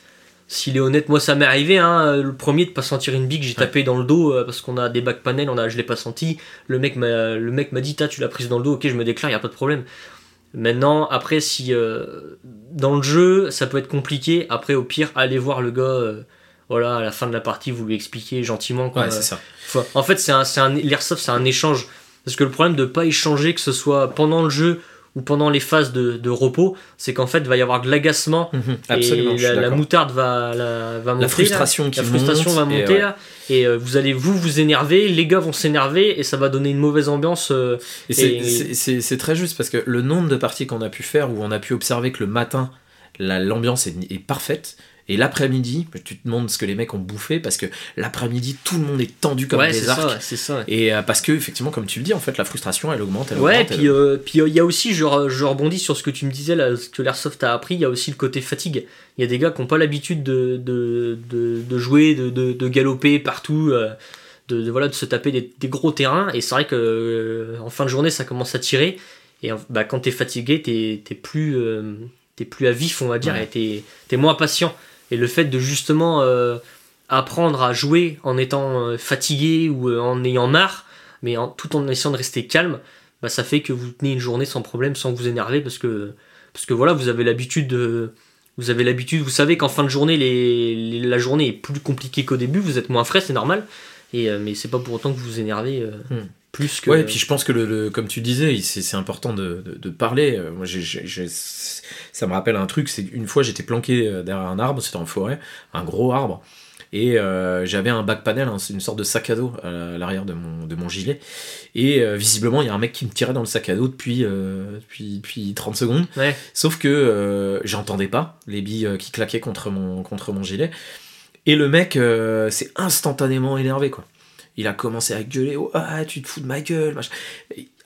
S'il est honnête, moi ça m'est arrivé, hein, le premier de pas sentir une bille que j'ai tapé dans le dos euh, parce qu'on a des back panels, on a, je l'ai pas senti. Le mec m'a le mec m'a dit, t'as tu l'as prise dans le dos, ok, je me déclare, y a pas de problème. Maintenant, après, si euh, dans le jeu ça peut être compliqué, après au pire, allez voir le gars. euh, voilà, à la fin de la partie, vous lui expliquez gentiment. quoi. Ouais, c'est ça. Faut- En fait, c'est un, un, l'airsoft, c'est un échange. Parce que le problème de ne pas échanger, que ce soit pendant le jeu ou pendant les phases de, de repos, c'est qu'en fait, il va y avoir de l'agacement Mhm, Absolument, et la, la moutarde va, la, va monter. La là. frustration qui La frustration monte, va et monter ouais. là, et euh, vous allez vous vous énerver, les gars vont s'énerver et ça va donner une mauvaise ambiance. euh, Et c'est- Et- c'est très juste parce que le nombre de parties qu'on a pu faire où on a pu observer que le matin, la- l'ambiance est, est parfaite. Et l'après-midi, tu te demandes ce que les mecs ont bouffé parce que l'après-midi, tout le monde est tendu comme ouais, des arcs. c'est ça. ouais. Et euh, parce que, effectivement, comme tu le dis, en fait, la frustration, elle augmente. Elle Ouais, augmente, puis elle- euh, puis euh, il y a aussi, je, je rebondis sur ce que tu me disais là, ce que l'airsoft a appris, il y a aussi le côté fatigue. Il y a des gars qui n'ont pas l'habitude de, de, de, de jouer, de, de, galoper partout, de, voilà, de se taper des, des gros terrains. Et c'est vrai que en fin de journée, ça commence à tirer. Et bah, quand t'es fatigué, t'es t'es plus, t'es plus à vif, on va dire, Ouais. et t'es es moins patient. Et le fait de justement euh, apprendre à jouer en étant euh, fatigué ou euh, en ayant marre, mais tout en essayant de rester calme, bah, ça fait que vous tenez une journée sans problème, sans vous énerver, parce que, parce voilà, vous avez l'habitude de. Vous avez l'habitude, vous savez qu'en fin de journée, la journée est plus compliquée qu'au début, vous êtes moins frais, c'est normal, et, mais c'est pas pour autant que vous vous énervez Hmm. Plus que. Ouais, et puis je pense que, le, le- comme tu disais, c'est c'est important de, de- de parler. Euh, Moi, j'ai- j'ai- j'ai- ça me rappelle un truc, c'est qu'une fois j'étais planqué euh, derrière un arbre, c'était en forêt, un gros arbre, et euh, j'avais un back panel, hein, c'est une sorte de sac à dos à l'arrière de mon, de mon gilet, et euh, visiblement il y a un mec qui me tirait dans le sac à dos depuis, euh, depuis, depuis 30 secondes, Ouais. sauf que j'entendais pas les billes qui claquaient contre mon, contre mon gilet, et le mec s'est instantanément énervé, quoi. Il a commencé à gueuler, oh, ah, tu te fous de ma gueule, machin.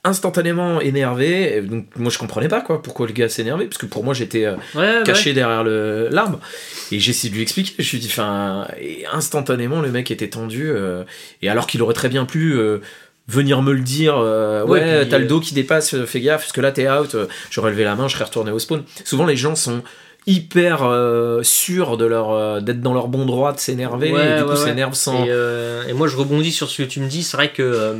Instantanément énervé, donc moi je comprenais pas quoi, pourquoi le gars s'énervait, parce que pour moi j'étais euh, Ouais, ouais. caché derrière le- l'arbre, et j'ai essayé de lui expliquer, je lui dit, enfin, instantanément le mec était tendu, euh, et alors qu'il aurait très bien pu euh, venir me le dire, euh, Ouais, ouais, t'as le dos qui dépasse, fais gaffe, parce que là t'es out, j'aurais levé la main, je serais retourné au spawn. Souvent les gens sont hyper euh, sûrs de leur euh, d'être dans leur bon droit de s'énerver Ouais, et du coup ouais. s'énervent sans Et, euh, et moi je rebondis sur ce que tu me dis, c'est vrai que euh,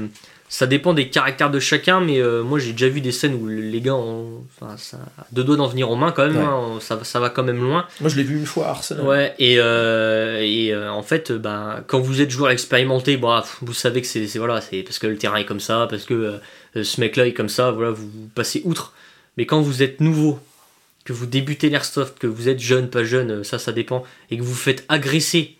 ça dépend des caractères de chacun, mais euh, moi j'ai déjà vu des scènes où les gars ont enfin, ça, a deux doigts d'en venir aux mains quand même, Ouais. hein, ça, va- ça va quand même loin. moi je l'ai vu une fois à Arsenal Ouais, et, euh, et euh, en fait, ben, quand vous êtes joueur expérimenté, bah, vous savez que c'est c'est- voilà, c'est parce que le terrain est comme ça, parce que euh, ce mec-là est comme ça, voilà, vous, vous passez outre. Mais quand vous êtes nouveau, que vous débutez l'airsoft, que vous êtes jeune, pas jeune, euh, ça, ça dépend, et que vous vous faites agresser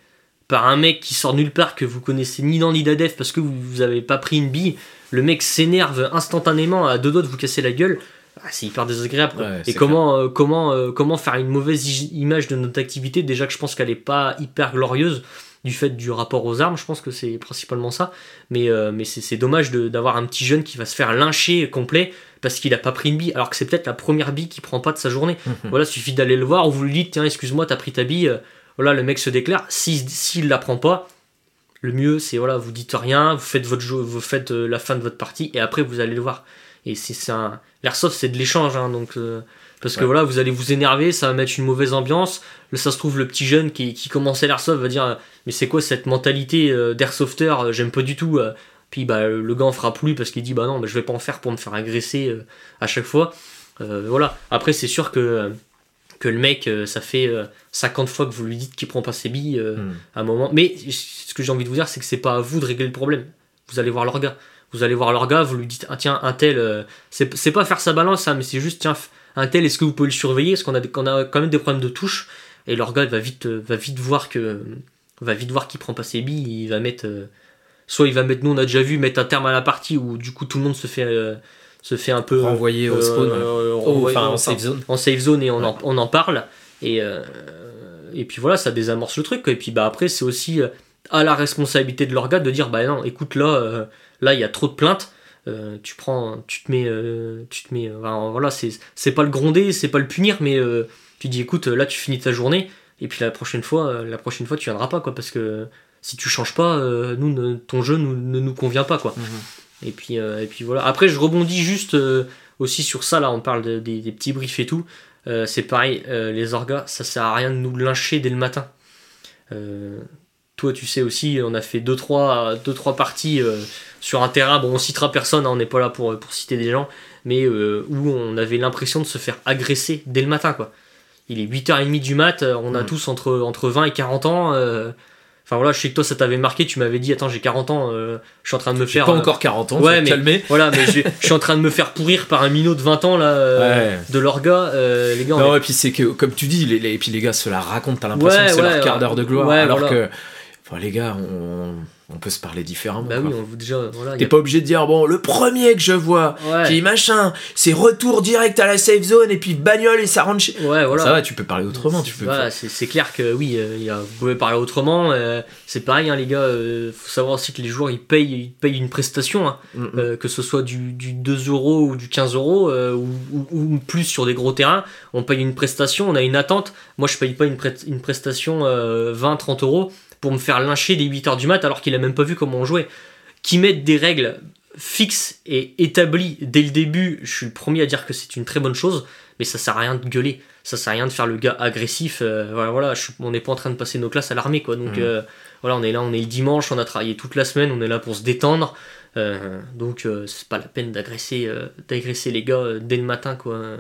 par un mec qui sort nulle part, que vous connaissez ni dans ni d'adef parce que vous, vous avez pas pris une bille, le mec s'énerve instantanément à deux doigts de vous casser la gueule. ah, c'est hyper désagréable. Ouais, et comment, euh, comment, euh, comment faire une mauvaise image de notre activité Déjà que je pense qu'elle est pas hyper glorieuse du fait du rapport aux armes, je pense que c'est principalement ça. Mais, euh, mais c'est dommage de- d'avoir un petit jeune qui va se faire lyncher complet parce qu'il a pas pris une bille, alors que c'est peut-être la première bille qu'il prend pas de sa journée. [LAUGHS] Voilà, suffit d'aller le voir, ou vous lui dites, tiens, excuse-moi, t'as pris ta bille. euh, Voilà, le mec se déclare. Si- S'il la prend pas, le mieux, c'est voilà, vous dites rien, vous faites votre jeu, vous faites euh, la fin de votre partie, et après vous allez le voir. Et c'est c'est un l'airsoft, c'est de l'échange, hein, donc euh, parce que Ouais. voilà, vous allez vous énerver, ça va mettre une mauvaise ambiance. Là, ça se trouve, le petit jeune qui, qui commençait l'airsoft va dire, euh, mais c'est quoi cette mentalité euh, d'airsofter euh, J'aime pas du tout. Puis bah, le gars en fera plus parce qu'il dit, bah non, bah, je vais pas en faire pour me faire agresser à chaque fois. Euh, voilà. Après, c'est sûr que que le mec, ça fait euh, 50 fois que vous lui dites qu'il prend pas ses billes euh, Mm. à un moment. Mais ce que j'ai envie de vous dire, c'est que c'est pas à vous de régler le problème. Vous allez voir leur gars. Vous allez voir leur gars, vous lui dites, ah, tiens, un tel, euh, c'est c'est pas faire sa balance, ça, mais c'est juste, tiens, un tel, est-ce que vous pouvez le surveiller? Parce qu'on a, a quand même des problèmes de touche. Et leur gars, il va vite, euh, va vite voir que va vite voir qu'il prend pas ses billes, il va mettre euh, soit il va mettre, nous on a déjà vu, mettre un terme à la partie où du coup tout le monde se fait, euh, se fait un peu. Renvoyer au spawn, Oh, enfin, en safe zone. en safe zone et on, en, on en parle. Et, et puis voilà, ça désamorce le truc. Et puis bah, après, c'est aussi à la responsabilité de l'organe de dire bah non, écoute, là, là il y a trop de plaintes. Euh, tu prends, tu te mets, euh, tu te mets, euh, enfin, voilà, c'est c'est pas le gronder, c'est pas le punir, mais euh, tu dis écoute, là tu finis ta journée, et puis la prochaine fois, la prochaine fois tu viendras pas quoi, parce que si tu changes pas, nous, ne- ton jeu nous- ne nous convient pas quoi. Et puis, et puis voilà. Après, je rebondis juste aussi sur ça. Là, on parle de- des, des petits briefs et tout. C'est pareil, les orgas, ça sert à rien de nous lyncher dès le matin. Euh, toi, tu sais aussi, on a fait 2-3 deux, trois, deux, trois parties euh, sur un terrain. Bon, on citera personne, hein, on n'est pas là pour, pour citer des gens. Mais euh, où on avait l'impression de se faire agresser dès le matin, quoi. Il est 8h30 du mat, euh, on a tous entre, entre 20 et 40 ans. euh, Enfin voilà, je sais que toi ça t'avait marqué, tu m'avais dit attends j'ai 40 ans, euh, je suis en train de me faire... pas euh, encore 40 ans, ouais, mais- calmer. voilà, mais je, suis en train de me faire pourrir par un minot de 20 ans là, euh, Ouais. de l'orga. euh, les gars, on Non, est- et puis c'est que, comme tu dis, les, les- et puis les gars se la racontent, t'as l'impression Ouais, que c'est leur quart d'heure de gloire, ouais, alors voilà. que, enfin, les gars, on, on peut se parler différemment. bah quoi. oui, on, déjà, voilà. T'es a- pas obligé de dire, bon, le premier que je vois, Ouais, qui machin, c'est retour direct à la safe zone et puis bagnole et ça rentre chez. ouais, voilà. Ça va, tu peux parler autrement, tu peux. Voilà, c'est clair que oui, euh, il y a- vous pouvez parler autrement. euh, c'est pareil, hein, les gars. euh, faut savoir aussi que les joueurs ils payent, ils payent une prestation, hein, Mm, mm. que ce soit du, du 2 euros ou du 15 euros ou, ou- ou plus sur des gros terrains. On paye une prestation, on a une attente. Moi, je paye pas une prestation 20-30 euros pour me faire lyncher des 8 heures du mat alors qu'il a même pas vu comment on jouait. Qui mettent des règles fixes et établies dès le début, je suis le premier à dire que c'est une très bonne chose, mais ça sert à rien de gueuler, ça sert à rien de faire le gars agressif. euh, voilà, voilà je on n'est pas en train de passer nos classes à l'armée, quoi. Donc Mhm. euh, voilà, on est là, on est le dimanche, on a travaillé toute la semaine, on est là pour se détendre. euh, donc c'est pas la peine d'agresser, d'agresser les gars dès le matin, quoi.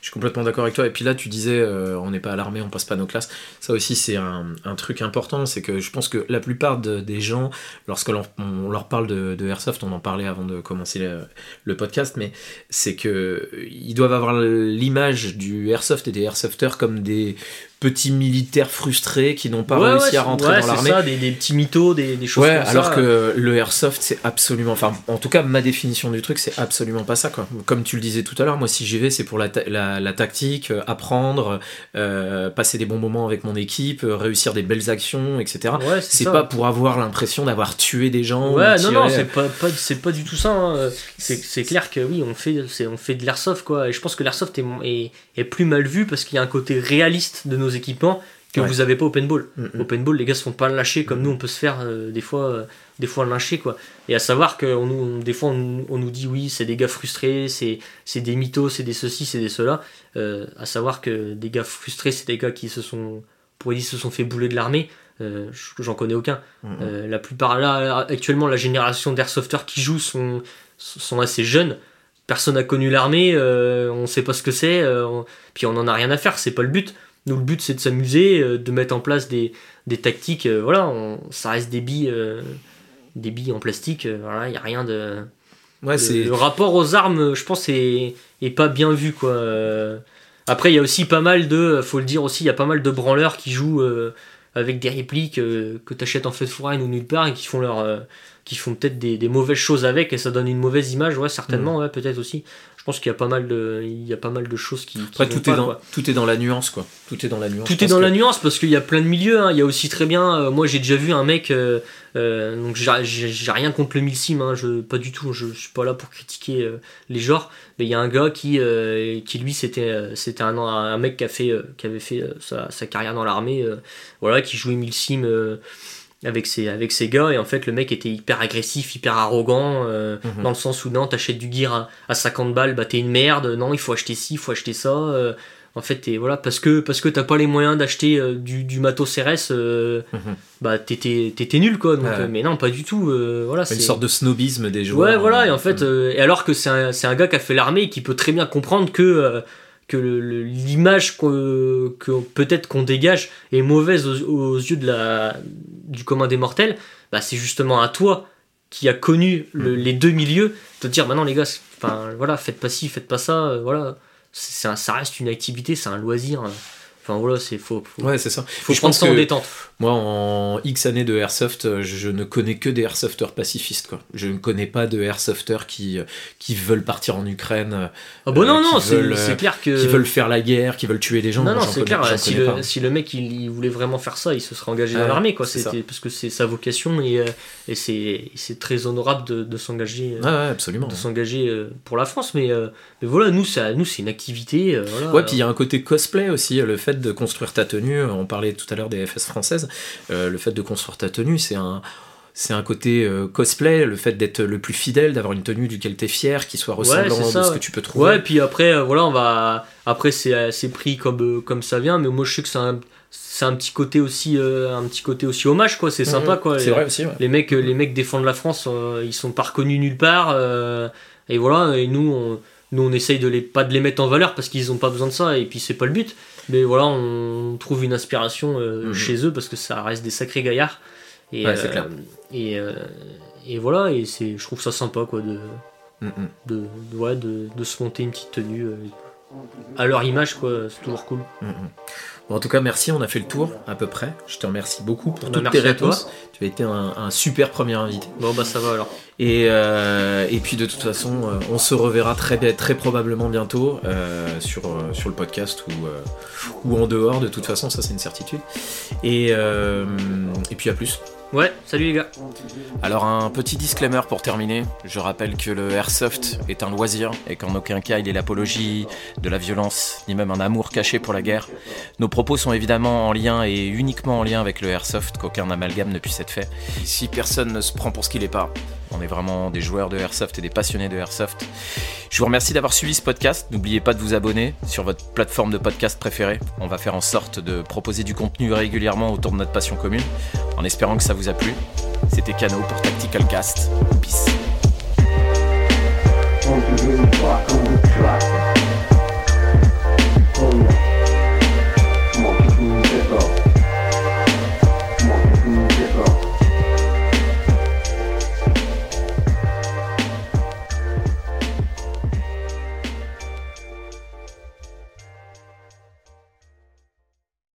Je suis complètement d'accord avec toi. Et puis là, tu disais, euh, on n'est pas à l'armée, on passe pas nos classes. Ça aussi, c'est un, truc important. C'est que je pense que la plupart de- des gens, lorsque l'on- on leur parle de, de Airsoft, on en parlait avant de commencer le, le podcast, mais c'est que ils doivent avoir l'image du Airsoft et des Airsofters comme des petits militaires frustrés qui n'ont pas Ouais, réussi ouais, à rentrer ouais, dans l'armée. ça, des, des petits mythos, des, des choses Ouais, comme alors ça. que le airsoft, c'est absolument. Enfin, en tout cas, ma définition du truc, c'est absolument pas ça, quoi. Comme tu le disais tout à l'heure, moi, si j'y vais, c'est pour la, ta- la, la tactique, euh, apprendre, euh, passer des bons moments avec mon équipe, euh, réussir des belles actions, etc. C'est pas pour avoir l'impression d'avoir tué des gens. ou Ouais, non, non, c'est pas, pas, c'est pas du tout ça. hein. C'est, clair que oui, on fait, on fait de l'airsoft, quoi. Et je pense que l'airsoft est, est, est plus mal vu parce qu'il y a un côté réaliste de nos équipements que Ouais. vous avez pas au paintball. Mm, mm. Au paintball, les gars se font pas lâcher comme nous, on peut se faire euh, des fois, euh, des fois lyncher, quoi. Et à savoir que on, nous- on- des fois, on, on nous dit oui, c'est des gars frustrés, c'est, des mythos, c'est des ceci, c'est des cela. Euh, à savoir que des gars frustrés, c'est des gars qui se sont, pour dire, se sont fait bouler de l'armée. Euh, j'en connais aucun. Mm, mm. La plupart là actuellement la génération d'airsofters qui jouent sont, sont assez jeunes. Personne n'a connu l'armée, euh, on sait pas ce que c'est, euh, puis on en a rien à faire, c'est pas le but. Nous le but c'est de s'amuser, euh, de mettre en place des, des tactiques, euh, voilà, on- ça reste des billes, euh, des billes en plastique, voilà, il y a rien de. Ouais, le, rapport aux armes, je pense, est, est pas bien vu quoi. Après il y a aussi pas mal de, faut le dire aussi, il y a pas mal de branleurs qui jouent avec des répliques que t'achètes en Fed Foreign ou nulle part et qui font leur qui font peut-être des, des mauvaises choses avec et ça donne une mauvaise image ouais Mm. certainement ouais peut-être aussi je pense qu'il y a pas mal de il y a pas mal de choses qui, qui Après, tout, pas, est dans, quoi. tout est dans la nuance, quoi. Tout est dans la nuance. Tout est dans que- la nuance parce qu'il y a plein de milieux. hein. Il y a aussi très bien. euh, moi, j'ai déjà vu un mec. euh, euh, donc, j'ai rien contre le milsim. Hein, je, pas du tout. Je, je suis pas là pour critiquer les genres. Mais il y a un gars qui, qui lui, c'était c'était un, un mec qui, a fait, qui avait fait sa, sa carrière dans l'armée. voilà, qui jouait milsim. Avec ses, avec ses gars et en fait le mec était hyper agressif hyper arrogant euh, Mhm. dans le sens où non t'achètes du gear à, à 50 balles bah t'es une merde non il faut acheter ci il faut acheter ça euh, en fait voilà parce que parce que t'as pas les moyens d'acheter euh, du, du matos CRS euh, Mhm. bah t'étais nul quoi donc Ouais. euh, mais non pas du tout voilà Une c'est sorte de snobisme des joueurs. ouais voilà et en fait euh, et alors que c'est un, c'est un gars qui a fait l'armée et qui peut très bien comprendre que que l'image que, que peut-être qu'on dégage est mauvaise aux, aux yeux de la du commun des mortels bah c'est justement à toi qui a connu le- Mhm. les deux milieux de te dire maintenant les gars enfin voilà faites pas ci faites pas ça euh, voilà c'est ça reste une activité c'est un loisir euh, Enfin voilà, c'est faux. Faut, Ouais, c'est ça. faut je prendre pense ça en détente. Moi, en X années de airsoft, euh, je ne connais que des airsofters pacifistes. Quoi. Je ne connais pas de airsofters qui, euh, qui veulent partir en Ukraine, Ah bah euh, non, non, qui c'est euh, clair que. qui veulent faire la guerre, qui veulent tuer des gens. non, Moi, non, c'est clair. Si le, si le mec il, il voulait vraiment faire ça, il se serait engagé Ah dans l'armée, quoi. c'est C'était parce que c'est sa vocation et, euh, et c'est très honorable de, de s'engager. euh, Ouais, absolument. de s'engager euh, pour la France, mais, euh, mais voilà, nous, ça, nous c'est une activité. euh, voilà. Ouais, puis il y a un côté cosplay aussi, le fait de construire ta tenue, euh, on parlait tout à l'heure des FS françaises, euh, le fait de construire ta tenue, c'est un, c'est un côté euh, cosplay, le fait d'être le plus fidèle, d'avoir une tenue duquel tu es fier, qui soit ressemblant ça, de ce ouais. que tu peux trouver. Ouais, puis après, euh, voilà, on va. Après, c'est pris comme, euh, comme ça vient, mais moi, je sais que c'est un, c'est un petit côté aussi, un petit côté aussi hommage, quoi. C'est sympa, Mhm. quoi. C'est Les- vrai aussi, ouais. Les mecs, les mecs défendent la France, ils sont pas reconnus nulle part, et voilà. Et nous, on, nous, on essaye de les pas de les mettre en valeur parce qu'ils ont pas besoin de ça, et puis c'est pas le but. Mais voilà, on trouve une inspiration euh, Mhm. chez eux parce que ça reste des sacrés gaillards. Et, Ouais, c'est euh, clair. Et, euh, et voilà, et c'est, je trouve ça sympa, quoi, de, mm. de, de, ouais, de, de se monter une petite tenue à leur image, quoi. C'est toujours cool. Mm, mm. Bon, en tout cas, merci, on a fait le tour à peu près. Je te remercie beaucoup pour toutes tes réponses. Tu as été un, un super premier invité. Bon, bah ça va alors. Et, euh, et puis de toute façon, euh, on se reverra très, très probablement bientôt euh, sur, sur le podcast ou, euh, ou en dehors. De toute façon, ça c'est une certitude. Et, et puis à plus. Ouais, salut les gars. Alors un petit disclaimer pour terminer. Je rappelle que le airsoft est un loisir et qu'en aucun cas il est l'apologie de la violence ni même un amour caché pour la guerre. Nos propos sont évidemment en lien et uniquement en lien avec le airsoft, qu'aucun amalgame ne puisse être fait. Ici personne ne se prend pour ce qu'il est pas. On est vraiment des joueurs de airsoft et des passionnés de airsoft. Je vous remercie d'avoir suivi ce podcast. N'oubliez pas de vous abonner sur votre plateforme de podcast préférée. On va faire en sorte de proposer du contenu régulièrement autour de notre passion commune, en espérant que ça vous a plu. C'était Cano pour Tactical Cast. Peace.